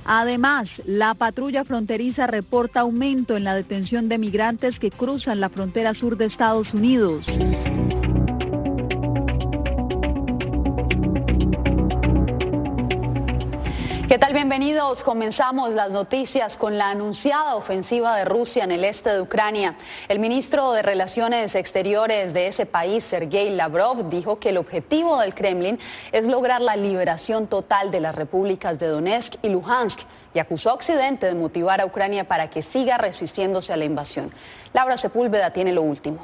Además, la patrulla fronteriza reporta aumento en la detención de migrantes que cruzan la frontera sur de Estados Unidos. ¿Qué tal? Bienvenidos. Comenzamos las noticias con la anunciada ofensiva de Rusia en el este de Ucrania. El ministro de Relaciones Exteriores de ese país, Sergei Lavrov, dijo que el objetivo del Kremlin es lograr la liberación total de las repúblicas de Donetsk y Luhansk y acusó a Occidente de motivar a Ucrania para que siga resistiéndose a la invasión. Laura Sepúlveda tiene lo último.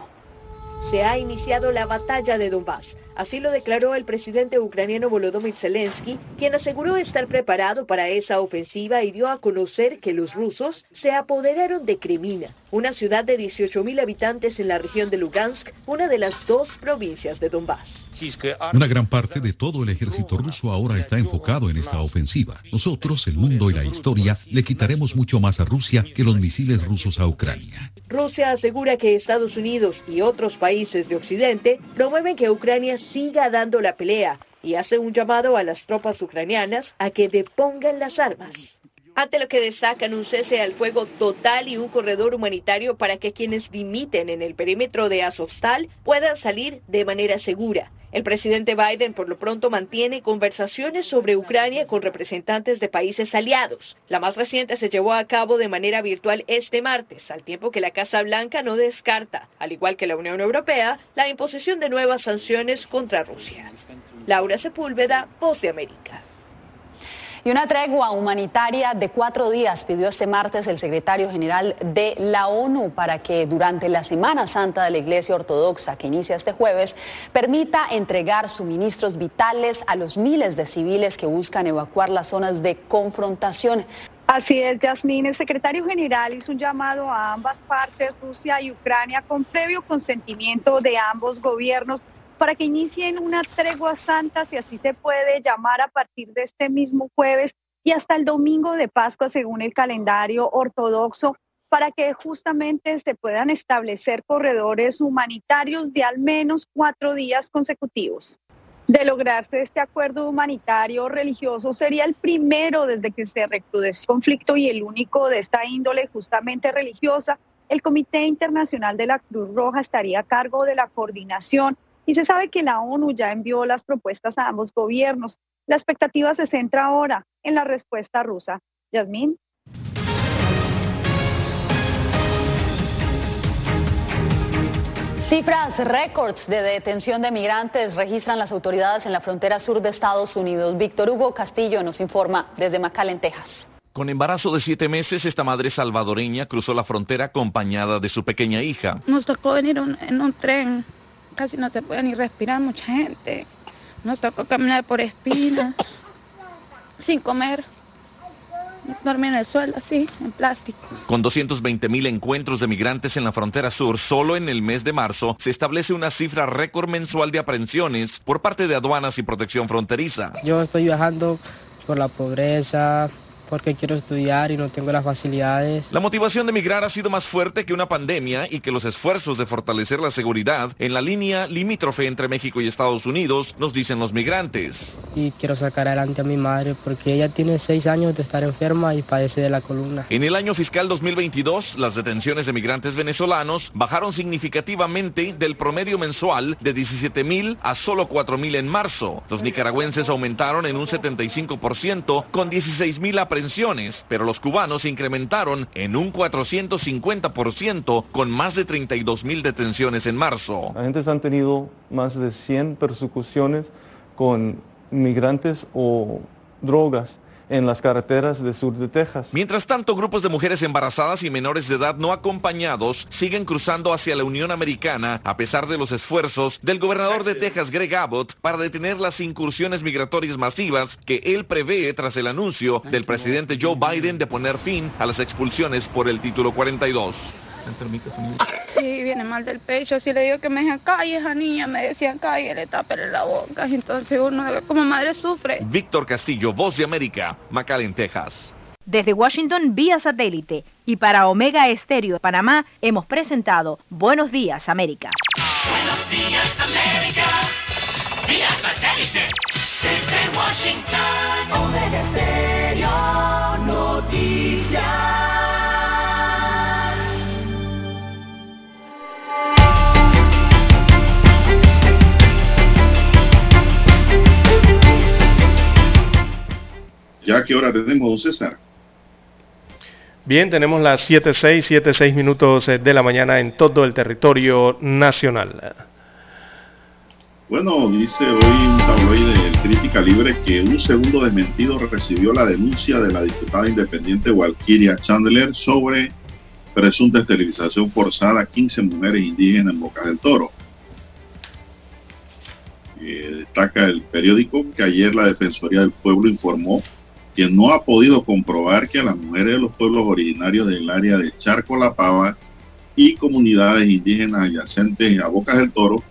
Se ha iniciado la batalla de Donbass. Así lo declaró el presidente ucraniano Volodymyr Zelensky, quien aseguró estar preparado para esa ofensiva y dio a conocer que los rusos se apoderaron de Kremina, una ciudad de 18.000 habitantes en la región de Lugansk, una de las dos provincias de Donbass. Una gran parte de todo el ejército ruso ahora está enfocado en esta ofensiva. Nosotros, el mundo y la historia, le quitaremos mucho más a Rusia que los misiles rusos a Ucrania. Rusia asegura que Estados Unidos y otros países de Occidente promueven que Ucrania siga dando la pelea y hace un llamado a las tropas ucranianas a que depongan las armas. Ante lo que destacan un cese al fuego total y un corredor humanitario para que quienes limiten en el perímetro de Azovstal puedan salir de manera segura. El presidente Biden por lo pronto mantiene conversaciones sobre Ucrania con representantes de países aliados. La más reciente se llevó a cabo de manera virtual este martes, al tiempo que la Casa Blanca no descarta, al igual que la Unión Europea, la imposición de nuevas sanciones contra Rusia. Laura Sepúlveda, Voz de América. Y una tregua humanitaria de cuatro días pidió este martes el secretario general de la ONU para que durante la Semana Santa de la Iglesia Ortodoxa, que inicia este jueves, permita entregar suministros vitales a los miles de civiles que buscan evacuar las zonas de confrontación. Así es, Yasmín. El secretario general hizo un llamado a ambas partes, Rusia y Ucrania, con previo consentimiento de ambos gobiernos para que inicien una tregua santa, si así se puede llamar, a partir de este mismo jueves y hasta el domingo de Pascua, según el calendario ortodoxo, para que justamente se puedan establecer corredores humanitarios de al menos cuatro días consecutivos. De lograrse este acuerdo humanitario religioso, sería el primero desde que se recrudeció el conflicto y el único de esta índole justamente religiosa. El Comité Internacional de la Cruz Roja estaría a cargo de la coordinación y se sabe que la ONU ya envió las propuestas a ambos gobiernos. La expectativa se centra ahora en la respuesta rusa. Yasmín. Cifras récords de detención de migrantes registran las autoridades en la frontera sur de Estados Unidos. Víctor Hugo Castillo nos informa desde McAllen, Texas. Con embarazo de siete meses, esta madre salvadoreña cruzó la frontera acompañada de su pequeña hija. Nos tocó venir un- en un tren, casi no se puede ni respirar mucha gente. Nos tocó caminar por espinas, sin comer, dormir en el suelo así, en plástico. Con 220 mil encuentros de migrantes en la frontera sur, solo en el mes de marzo se establece una cifra récord mensual de aprehensiones por parte de aduanas y protección fronteriza. Yo estoy viajando por la pobreza, porque quiero estudiar y no tengo las facilidades. La motivación de migrar ha sido más fuerte que una pandemia y que los esfuerzos de fortalecer la seguridad en la línea limítrofe entre México y Estados Unidos, nos dicen los migrantes. Y quiero sacar adelante a mi madre porque ella tiene seis años de estar enferma y padece de la columna. En el año fiscal 2022, las detenciones de migrantes venezolanos bajaron significativamente del promedio mensual de 17 mil a solo 4 mil en marzo. Los nicaragüenses aumentaron en un 75% con 16 mil aprehensiones, pero los cubanos incrementaron en un 450% con más de 32 mil detenciones en marzo. Agentes han tenido más de 100 persecuciones con migrantes o drogas en las carreteras del sur de Texas. Mientras tanto, grupos de mujeres embarazadas y menores de edad no acompañados siguen cruzando hacia la Unión Americana a pesar de los esfuerzos del gobernador de Texas, Greg Abbott, para detener las incursiones migratorias masivas que él prevé tras el anuncio del presidente Joe Biden de poner fin a las expulsiones por el título 42. Sí, viene mal del pecho. Si le digo que me deje calle esa niña, me decían calle, le tapen la boca. Entonces uno como madre sufre. Víctor Castillo, Voz de América, McAllen, Texas. Desde Washington vía satélite y para Omega Estéreo de Panamá hemos presentado Buenos Días América. Buenos días, América. Vía satélite. Desde Washington. Omega Stereo. ¿Ya qué hora tenemos, don César? Bien, tenemos las 7.6, 7.6 minutos eh, de la mañana en todo el territorio nacional. Bueno, dice hoy un tabloide del Crítica Libre que un segundo desmentido recibió la denuncia de la diputada independiente Walkiria Chandler sobre presunta esterilización forzada a 15 mujeres indígenas en Bocas del Toro. Eh, destaca el periódico que ayer la Defensoría del Pueblo informó que no ha podido comprobar que a las mujeres de los pueblos originarios del área de Charco La Pava y comunidades indígenas adyacentes a Bocas del Toro,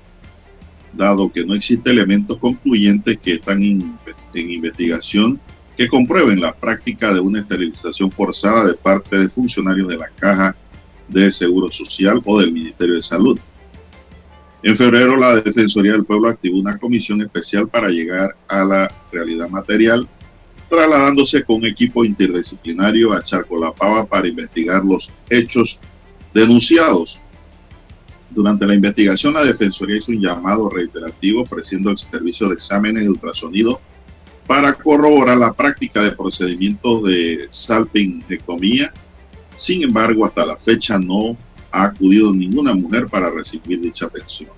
dado que no existe elementos concluyentes que están en investigación que comprueben la práctica de una esterilización forzada de parte de funcionarios de la Caja de Seguro Social o del Ministerio de Salud. En febrero, la Defensoría del Pueblo activó una comisión especial para llegar a la realidad material trasladándose con equipo interdisciplinario a Charcolapava para investigar los hechos denunciados. Durante la investigación, la Defensoría hizo un llamado reiterativo ofreciendo el servicio de exámenes de ultrasonido para corroborar la práctica de procedimientos de salpingectomía. Sin embargo, hasta la fecha no ha acudido ninguna mujer para recibir dicha atención.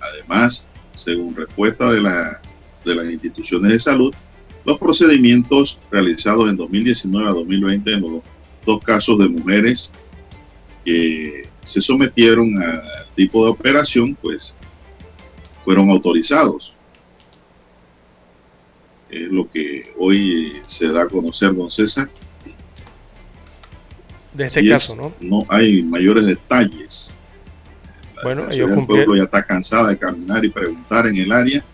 Además, según respuesta de, la, de las instituciones de salud, los procedimientos realizados en 2019 a 2020 en los dos casos de mujeres que se sometieron al tipo de operación, pues fueron autorizados. Es lo que hoy se da a conocer, don César. De Así caso, es, ¿no? No hay mayores detalles. Bueno, La ellos ciudad del pueblo ya está cansada de caminar y preguntar en el área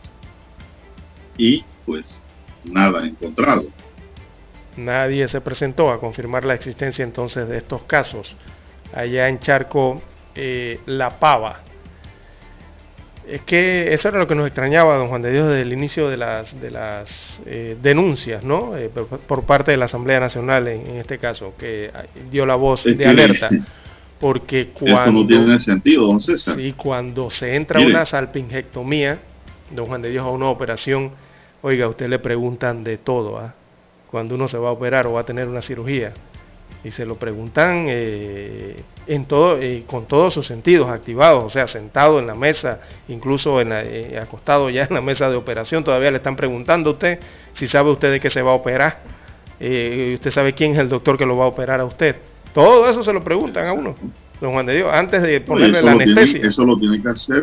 y pues nada encontrado. Nadie se presentó a confirmar la existencia entonces de estos casos allá en Charco eh, La Pava. Es que eso era lo que nos extrañaba, don Juan de Dios, desde el inicio de las, de las eh, denuncias, ¿no? Eh, por, parte de la Asamblea Nacional, en, en este caso, que ah, dio la voz Es de alerta. Porque Eso no cuando, tiene sentido, don César. sí, cuando se entra Mire. una salpingectomía, don Juan de Dios, a una operación, oiga, a usted le preguntan de todo, ¿ah? Cuando uno se va a operar o va a tener una cirugía. Y se lo preguntan eh, en todo, eh, con todos sus sentidos activados, o sea, sentado en la mesa, incluso en la- eh, acostado ya en la mesa de operación, todavía le están preguntando a usted si sabe usted de qué se va a operar, eh, usted sabe quién es el doctor que lo va a operar a usted. Todo eso se lo preguntan a uno, don Juan de Dios, antes de ponerle la lo tiene, anestesia. eso lo tiene que hacer,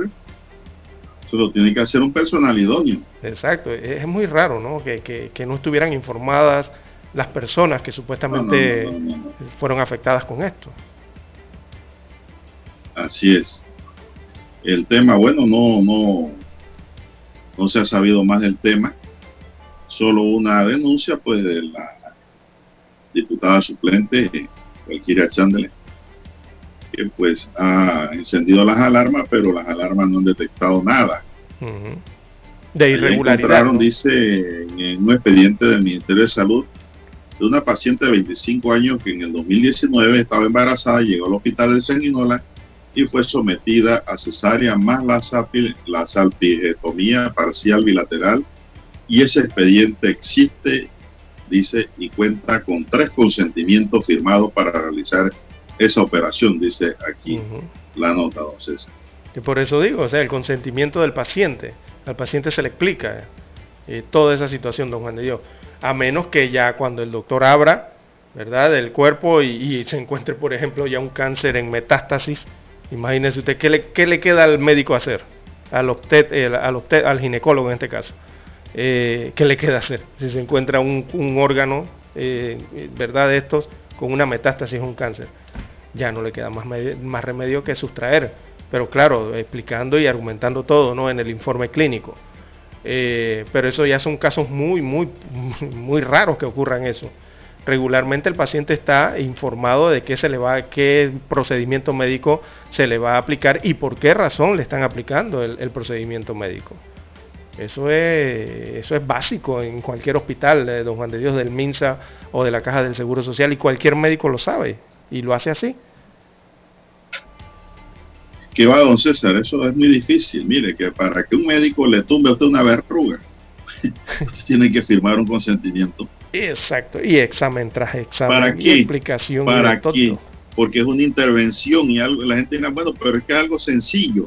eso lo tiene que hacer un personal idóneo. Exacto, es muy raro, ¿no? Que, que- que no estuvieran informadas las personas que supuestamente No, no, no, no, no. fueron afectadas con esto. Así es. El tema, bueno, no, no, no se ha sabido más del tema. Solo una denuncia, pues, de la diputada suplente, Valkyria Chandler, que pues ha encendido las alarmas, pero las alarmas no han detectado nada. Ujú. De Allá irregularidad. encontraron, ¿no? dice, en un expediente del Ministerio de Salud, de una paciente de 25 años que en el 2019 estaba embarazada, llegó al hospital de Sanguinola y fue sometida a cesárea más la, salpi- la salpingectomía parcial bilateral. Y ese expediente existe, dice, y cuenta con tres consentimientos firmados para realizar esa operación, dice aquí la nota, don César. Que por eso digo, o sea, el consentimiento del paciente. Al paciente se le explica eh, toda esa situación, don Juan de Dios. a menos que ya cuando el doctor abra, ¿verdad?, del cuerpo y, y se encuentre, por ejemplo, ya un cáncer en metástasis, imagínese usted, ¿qué le, qué le queda al médico hacer? Al, obstet- el- al, obstet- al ginecólogo en este caso. Eh, ¿Qué le queda hacer? Si se encuentra un, un órgano, eh, ¿verdad?, de estos, con una metástasis, un cáncer ya no le queda más, más remedio que sustraer. Pero claro, explicando y argumentando todo ¿no? en el informe clínico. Eh, pero eso ya son casos muy, muy, muy raros que ocurran eso. Regularmente el paciente está informado de qué se le va, qué procedimiento médico se le va a aplicar y por qué razón le están aplicando el procedimiento médico. Eso es, eso es básico en cualquier hospital de Don Juan de Dios del MINSA o de la Caja del Seguro Social y cualquier médico lo sabe y lo hace así. ¿Qué va, don César? Eso es muy difícil. Mire, que para que un médico le tumbe a usted una verruga, usted tiene que firmar un consentimiento. Exacto, y examen tras examen, ¿Para qué? explicación. ¿Para qué? Porque es una intervención y algo, la gente dirá, bueno, pero es que es algo sencillo.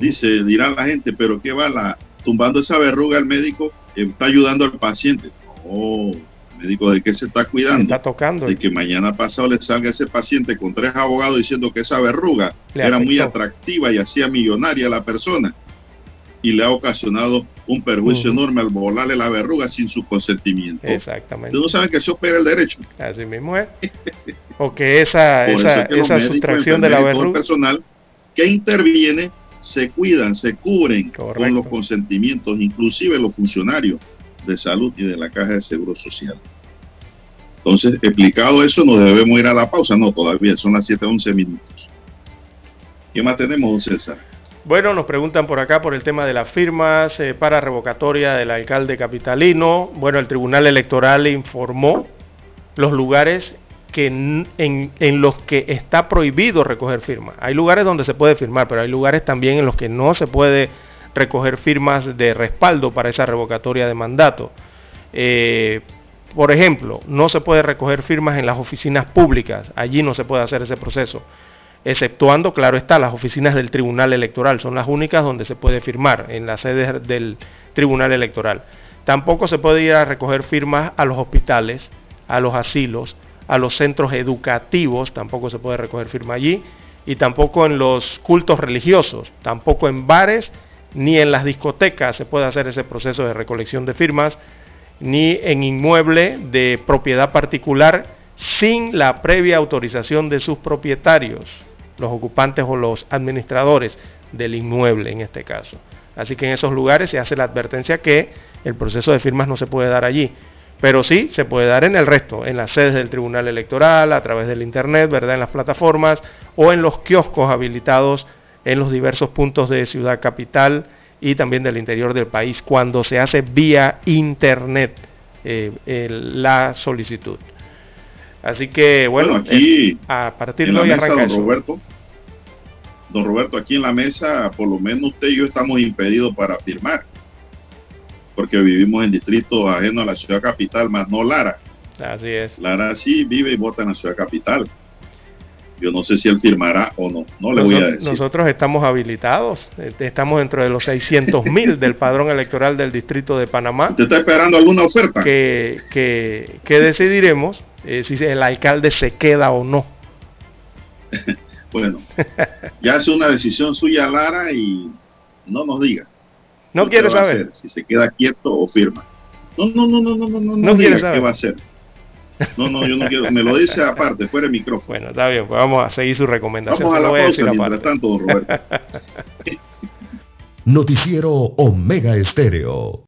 Dice, dirá la gente, pero ¿qué va la, tumbando esa verruga el médico? eh, está ayudando al paciente. No, el médico de qué se está cuidando. Está tocando. De que mañana pasado le salga ese paciente con tres abogados diciendo que esa verruga Le era muy atractiva y hacía millonaria a la persona y le ha ocasionado un perjuicio enorme al volarle la verruga sin su consentimiento. Exactamente. Ustedes no saben que se opera el derecho. Así mismo es. O que esa, eso esa, sustracción de la verruga. personal que interviene se cuidan, se cubren con los consentimientos, inclusive los funcionarios de salud y de la Caja de Seguro Social. Entonces, explicado eso, nos debemos ir a la pausa. No, todavía son las 7:11 minutos. ¿Qué más tenemos, don César? Bueno, nos preguntan por acá por el tema de las firmas eh, para revocatoria del alcalde capitalino. Bueno, el Tribunal Electoral informó los lugares que en, en los que está prohibido recoger firmas. Hay lugares donde se puede firmar, pero hay lugares también en los que no se puede recoger firmas de respaldo para esa revocatoria de mandato. Eh, por ejemplo, no se puede recoger firmas en las oficinas públicas. Allí no se puede hacer ese proceso exceptuando, claro está, las oficinas del Tribunal Electoral, son las únicas donde se puede firmar, en las sedes del Tribunal Electoral. Tampoco se puede ir a recoger firmas a los hospitales, a los asilos, a los centros educativos, tampoco se puede recoger firma allí, y tampoco en los cultos religiosos, tampoco en bares ni en las discotecas se puede hacer ese proceso de recolección de firmas, ni en inmueble de propiedad particular sin la previa autorización de sus propietarios, los ocupantes o los administradores del inmueble en este caso. Así que en esos lugares se hace la advertencia que el proceso de firmas no se puede dar allí, pero sí se puede dar en el resto, en las sedes del Tribunal Electoral, a través del Internet, ¿verdad? en las plataformas o en los kioscos habilitados en los diversos puntos de Ciudad Capital y también del interior del país, cuando se hace vía Internet eh, la solicitud. Así que bueno, Bueno, aquí, a partir de hoy mesa, arranca don eso. Roberto. Don Roberto, aquí en la mesa, por lo menos usted y yo estamos impedidos para firmar. Porque vivimos en distrito ajeno a la ciudad capital, más no Lara. Así es. Lara sí vive y vota en la ciudad capital. Yo no sé si él firmará o no. No le voy a decir. Nosotros estamos habilitados, eh, estamos dentro de los 600 mil del padrón electoral del distrito de Panamá. ¿Usted está esperando alguna oferta? Que, que, que decidiremos eh, si el alcalde se queda o no. Bueno, ya es una decisión suya, Lara, y no nos diga. No ¿Qué quiere va a saber. hacer? Si se queda quieto o firma. No, no, no, no, no, no, no, No quiere qué saber. va a hacer. No, no, yo no quiero. Me lo dice aparte, fuera de micrófono. Bueno, está bien, pues vamos a seguir su recomendación. Vamos a la pausa mientras aparte. tanto, don Roberto. Noticiero Omega Estéreo.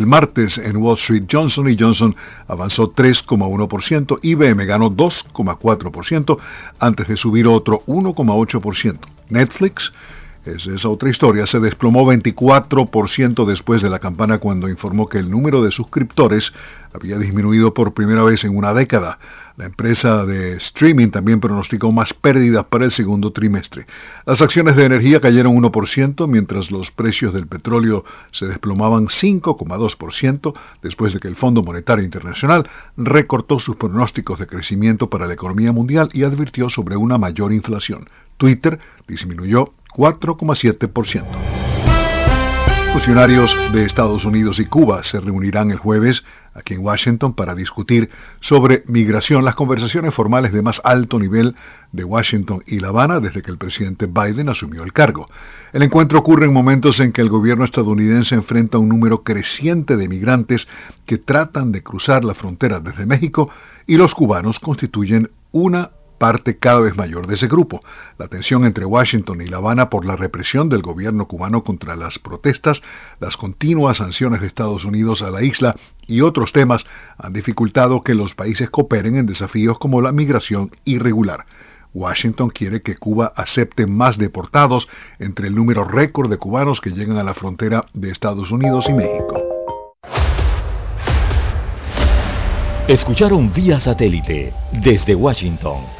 El martes en Wall Street, Johnson Johnson avanzó 3,1%, IBM ganó 2,4% antes de subir otro 1,8%. Netflix esa es otra historia. Se desplomó 24% después de la campana cuando informó que el número de suscriptores había disminuido por primera vez en una década. La empresa de streaming también pronosticó más pérdidas para el segundo trimestre. Las acciones de energía cayeron 1%, mientras los precios del petróleo se desplomaban 5,2% después de que el Fondo Monetario Internacional recortó sus pronósticos de crecimiento para la economía mundial y advirtió sobre una mayor inflación. Twitter disminuyó 4,7%. Funcionarios de Estados Unidos y Cuba se reunirán el jueves aquí en Washington para discutir sobre migración, las conversaciones formales de más alto nivel de Washington y La Habana desde que el presidente Biden asumió el cargo. El encuentro ocurre en momentos en que el gobierno estadounidense enfrenta un número creciente de migrantes que tratan de cruzar la frontera desde México y los cubanos constituyen una parte cada vez mayor de ese grupo. La tensión entre Washington y La Habana por la represión del gobierno cubano contra las protestas, las continuas sanciones de Estados Unidos a la isla y otros temas han dificultado que los países cooperen en desafíos como la migración irregular. Washington quiere que Cuba acepte más deportados entre el número récord de cubanos que llegan a la frontera de Estados Unidos y México. Escucharon vía satélite desde Washington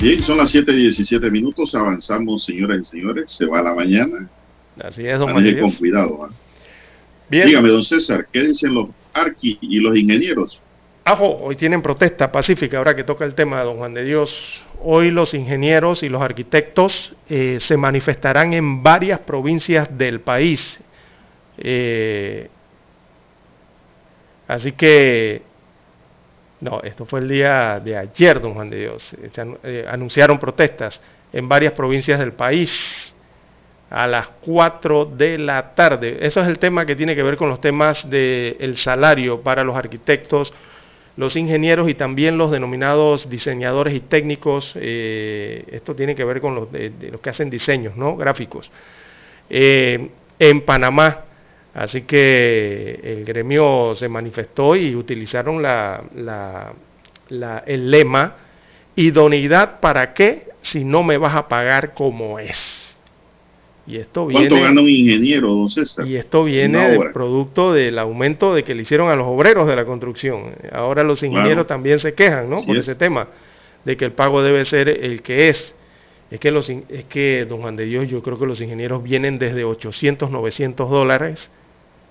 Bien, son las 7 y 17 minutos, avanzamos señoras y señores, se va la mañana. Así es, don Manuel. con cuidado. ¿eh? Bien. Dígame, don César, ¿qué dicen los arqui y los ingenieros? Ajo, hoy tienen protesta pacífica, ahora que toca el tema de don Juan de Dios. Hoy los ingenieros y los arquitectos eh, se manifestarán en varias provincias del país. Eh, así que no, esto fue el día de ayer, don Juan de Dios. Se eh, anunciaron protestas en varias provincias del país a las 4 de la tarde. Eso es el tema que tiene que ver con los temas del salario para los arquitectos, los ingenieros y también los denominados diseñadores y técnicos. Eh, esto tiene que ver con los, de, los que hacen diseños ¿no? gráficos. Eh, en Panamá Así que el gremio se manifestó y utilizaron la, la, el lema, idoneidad para qué si no me vas a pagar como es. Y esto viene, ¿Cuánto gana un ingeniero, don César? Y esto viene del producto del aumento de que le hicieron a los obreros de la construcción. Ahora los ingenieros también se quejan, ¿no? Por ese tema, de que el pago debe ser el que es. Es que, los, es que, don Juan de Dios, yo creo que los ingenieros vienen desde 800, 900 dólares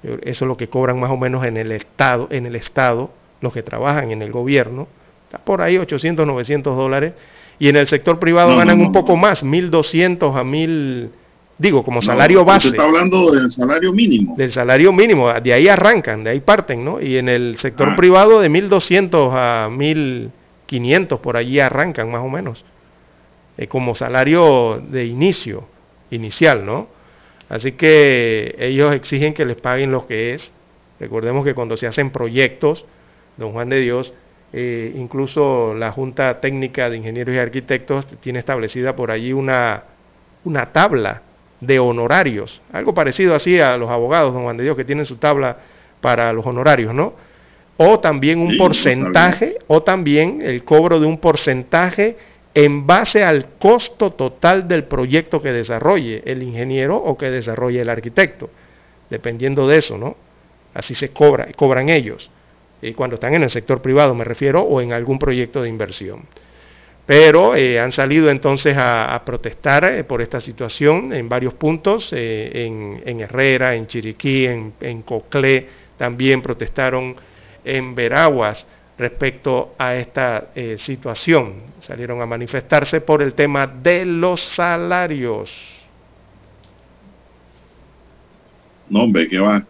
eso es lo que cobran más o menos en el Estado, en el Estado, los que trabajan en el gobierno. Está por ahí 800, 900 dólares. Y en el sector privado ganan un poco más, 1.200 a 1.000, digo, como salario base. Usted está hablando del salario mínimo. Del salario mínimo, de ahí arrancan, de ahí parten, ¿no? Y en el sector Ah. privado de 1.200 a 1.500, por allí arrancan más o menos. Eh, como salario de inicio, inicial, ¿no? Así que ellos exigen que les paguen lo que es. Recordemos que cuando se hacen proyectos, don Juan de Dios, Eh, incluso la Junta Técnica de Ingenieros y Arquitectos tiene establecida por allí una, una tabla de honorarios, algo parecido así a los abogados, don Juan de Dios, que tienen su tabla para los honorarios, ¿no? O también un Sí, porcentaje, o también el cobro de un porcentaje en base al costo total del proyecto que desarrolle el ingeniero o que desarrolle el arquitecto, dependiendo de eso, ¿no? Así se cobra, cobran ellos, eh, cuando están en el sector privado me refiero, o en algún proyecto de inversión. Pero eh, han salido entonces a, protestar eh, por esta situación en varios puntos, en, en Herrera, en Chiriquí, en, en Coclé, también protestaron en Veraguas respecto a esta eh, situación. Salieron a manifestarse por el tema de los salarios. No, hombre, que va.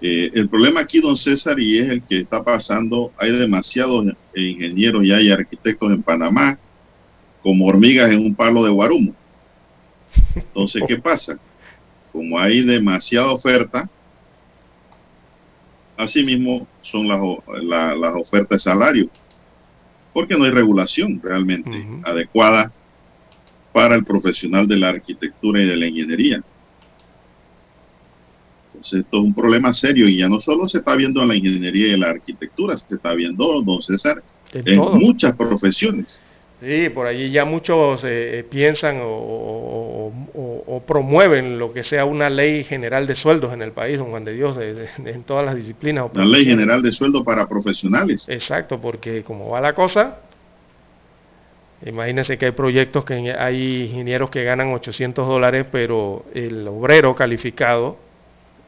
Eh, el problema aquí, don César, y es el que está pasando, hay demasiados ingenieros y hay arquitectos en Panamá como hormigas en un palo de guarumo. Entonces, ¿qué pasa? Como hay demasiada oferta, asimismo son las, la- las ofertas de salario, porque no hay regulación realmente adecuada para el profesional de la arquitectura y de la ingeniería. Entonces, esto es un problema serio y ya no solo se está viendo en la ingeniería y la arquitectura, se está viendo, don César, En en muchas profesiones. Sí, por allí ya muchos eh, eh, piensan o, o- o- o promueven lo que sea una ley general de sueldos en el país, don Juan de Dios, de- de- de- en todas las disciplinas. La ley general de sueldo para profesionales. Exacto, porque como va la cosa, imagínense que hay proyectos que hay ingenieros que ganan 800 dólares, pero el obrero calificado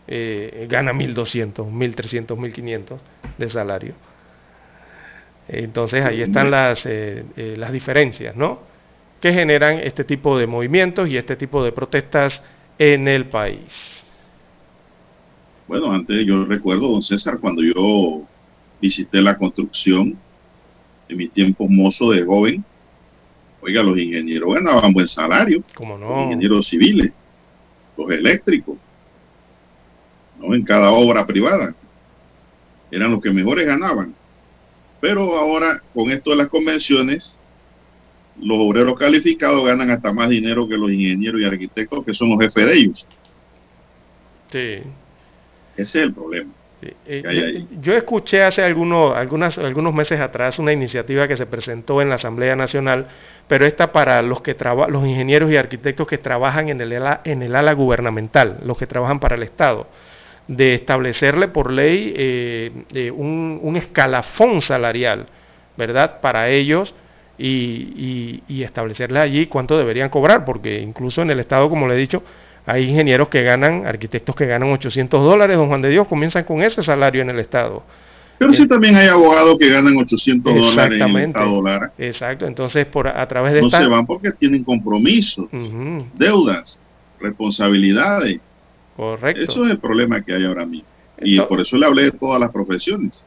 eh, gana 1.200, 1.300, 1.500 de salario. Entonces ahí están las, eh, eh, las diferencias, ¿no? Que generan este tipo de movimientos y este tipo de protestas en el país. Bueno, antes yo recuerdo, don César, cuando yo visité la construcción, en mi tiempo mozo de joven, oiga, los ingenieros ganaban buen salario. Como Los no, ingenieros civiles, los eléctricos, ¿no? En cada obra privada. Eran los que mejores ganaban. Pero ahora, con esto de las convenciones, los obreros calificados ganan hasta más dinero que los ingenieros y arquitectos, que son los jefes de ellos. sí. Ese es el problema. Eh, yo, yo escuché hace algunos, algunas, algunos meses atrás una iniciativa que se presentó en la Asamblea Nacional, pero esta para los que traba- los ingenieros y arquitectos que trabajan en el, ala, en el ala gubernamental, los que trabajan para el Estado, de establecerle por ley eh, eh, un, un escalafón salarial, ¿verdad? Para ellos y, y, y establecerle allí cuánto deberían cobrar, porque incluso en el Estado, como le he dicho, hay ingenieros que ganan, arquitectos que ganan 800 dólares, don Juan de Dios, comienzan con ese salario en el Estado. Pero sí también hay abogados que ganan 800 dólares en el Exactamente. Estado Lara. Exacto, entonces por a través de No esta... se van porque tienen compromisos, deudas, responsabilidades. Correcto. Eso es el problema que hay ahora mismo. Y por eso le hablé de todas las profesiones.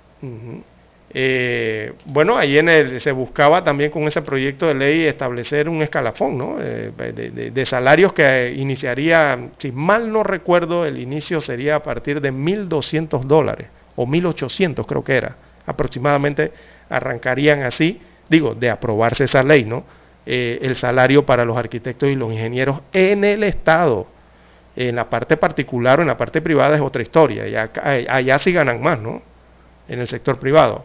Eh, bueno, ahí en el, se buscaba también con ese proyecto de ley establecer un escalafón ¿no? Eh, de, de- de salarios que iniciaría, si mal no recuerdo, el inicio sería a partir de 1.200 dólares o 1.800 creo que era. Aproximadamente arrancarían así, digo, de aprobarse esa ley, ¿no? Eh, el salario para los arquitectos y los ingenieros en el Estado. En la parte particular o en la parte privada es otra historia. Y acá- allá sí ganan más, ¿no? En el sector privado.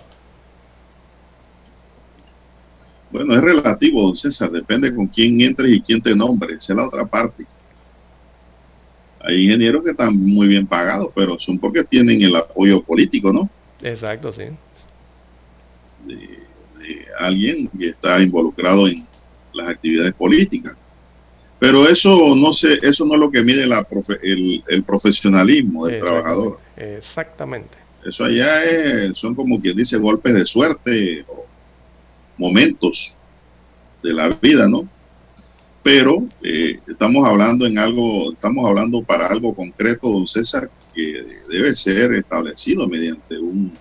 Bueno, es relativo, don César, depende con quién entres y quién te nombre, esa es la otra parte. Hay ingenieros que están muy bien pagados, pero son porque tienen el apoyo político, ¿no? Exacto, sí. De alguien que está involucrado en las actividades políticas. Pero eso no sé, eso no es lo que mide la profe- el, el profesionalismo del trabajador. Exactamente. Eso allá es- son como quien dice golpes de suerte o momentos de la vida, ¿no? Pero eh, estamos hablando en algo, estamos hablando para algo concreto, don César, que debe ser establecido mediante un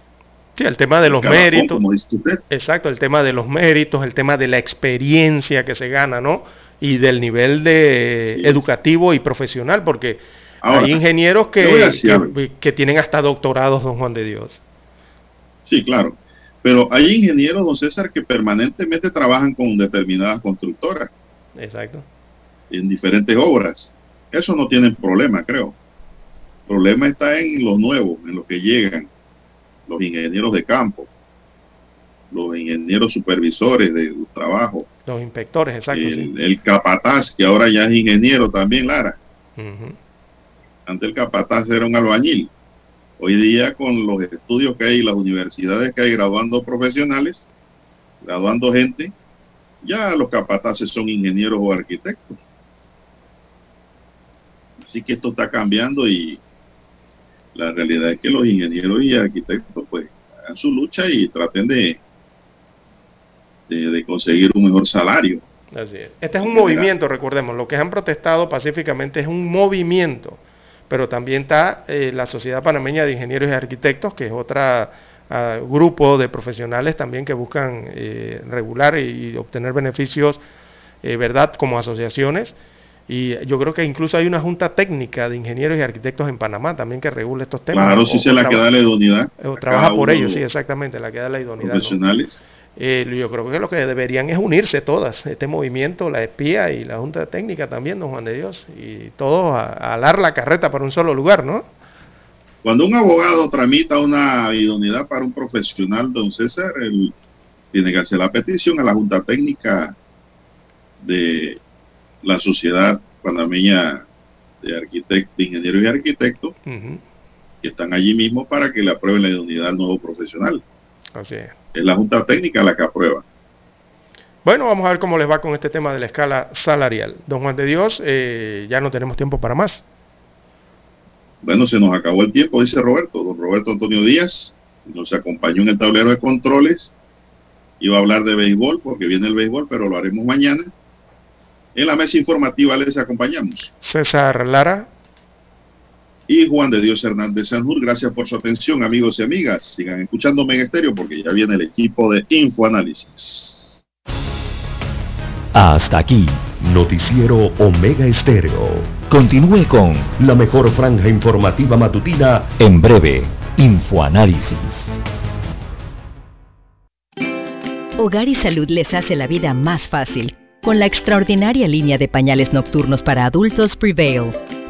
Sí, el tema de los méritos. como dice usted. Exacto, el tema de los méritos, el tema de la experiencia que se gana, ¿no? Y del nivel de educativo y profesional, porque Ahora, hay ingenieros que, que tienen hasta doctorados, don Juan de Dios. Sí, claro. Pero hay ingenieros, don César, que permanentemente trabajan con determinadas constructoras. Exacto. En diferentes obras. Eso no tienen problema, creo. El problema está en los nuevos, en los que llegan, los ingenieros de campo, los ingenieros supervisores de los trabajos, Los inspectores, exacto. sí. el, capataz, que ahora ya es ingeniero también, Lara. Antes el capataz era un albañil. Hoy día con los estudios que hay, las universidades que hay graduando profesionales, graduando gente, ya los capataces son ingenieros o arquitectos. Así que esto está cambiando y la realidad es que los ingenieros y arquitectos pues hagan su lucha y traten de, de, de conseguir un mejor salario. Así es. Este es un movimiento, recordemos, lo que han protestado pacíficamente es un movimiento, pero también está eh, la Sociedad Panameña de Ingenieros y Arquitectos, que es otro grupo de profesionales también que buscan eh, regular y obtener beneficios, eh, ¿verdad?, como asociaciones. Y yo creo que incluso hay una junta técnica de ingenieros y arquitectos en Panamá también que regula estos temas. Claro, o- si se la traba- queda la idoneidad. o a trabaja por ellos, sí, exactamente, la que da la idoneidad. ¿no? Eh, yo creo que lo que deberían es unirse todas, este movimiento, la espía y la Junta Técnica también, don Juan de Dios, y todos a, a alar la carreta para un solo lugar, ¿no? Cuando un abogado tramita una idoneidad para un profesional, don César, él tiene que hacer la petición a la Junta Técnica de la Sociedad Panameña de Arquitectos, Ingenieros y Arquitectos, Ujú, que están allí mismo para que le aprueben la idoneidad al nuevo profesional. Así es. Es la Junta Técnica la que aprueba. Bueno, vamos a ver cómo les va con este tema de la escala salarial. Don Juan de Dios, eh, ya no tenemos tiempo para más. Bueno, se nos acabó el tiempo, dice Roberto. Don Roberto Antonio Díaz nos acompañó en el tablero de controles. Iba a hablar de béisbol porque viene el béisbol, pero lo haremos mañana. En la mesa informativa les acompañamos. César Lara, Y Juan de Dios Hernández Sanjur, gracias por su atención, amigos y amigas. Sigan escuchando Mega Estéreo porque ya viene el equipo de Infoanálisis. Hasta aquí, Noticiero Omega Estéreo. Continúe con La mejor franja informativa matutina En breve, Infoanálisis. Hogar y Salud les hace la vida más fácil con la extraordinaria línea de pañales nocturnos para adultos Prevail.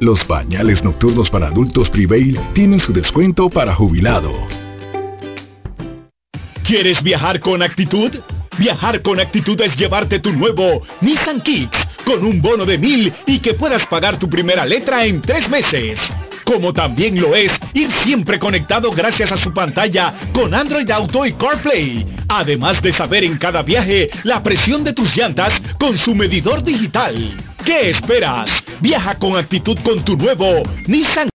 Los pañales nocturnos para adultos Prevail tienen su descuento para jubilado. ¿Quieres viajar con actitud? Viajar con actitud es llevarte tu nuevo Nissan Kicks con un bono de mil y que puedas pagar tu primera letra en tres meses. Como también lo es ir siempre conectado gracias a su pantalla con Android Auto y CarPlay. Además de saber en cada viaje la presión de tus llantas con su medidor digital. ¿Qué esperas? Viaja con actitud con tu nuevo Nissan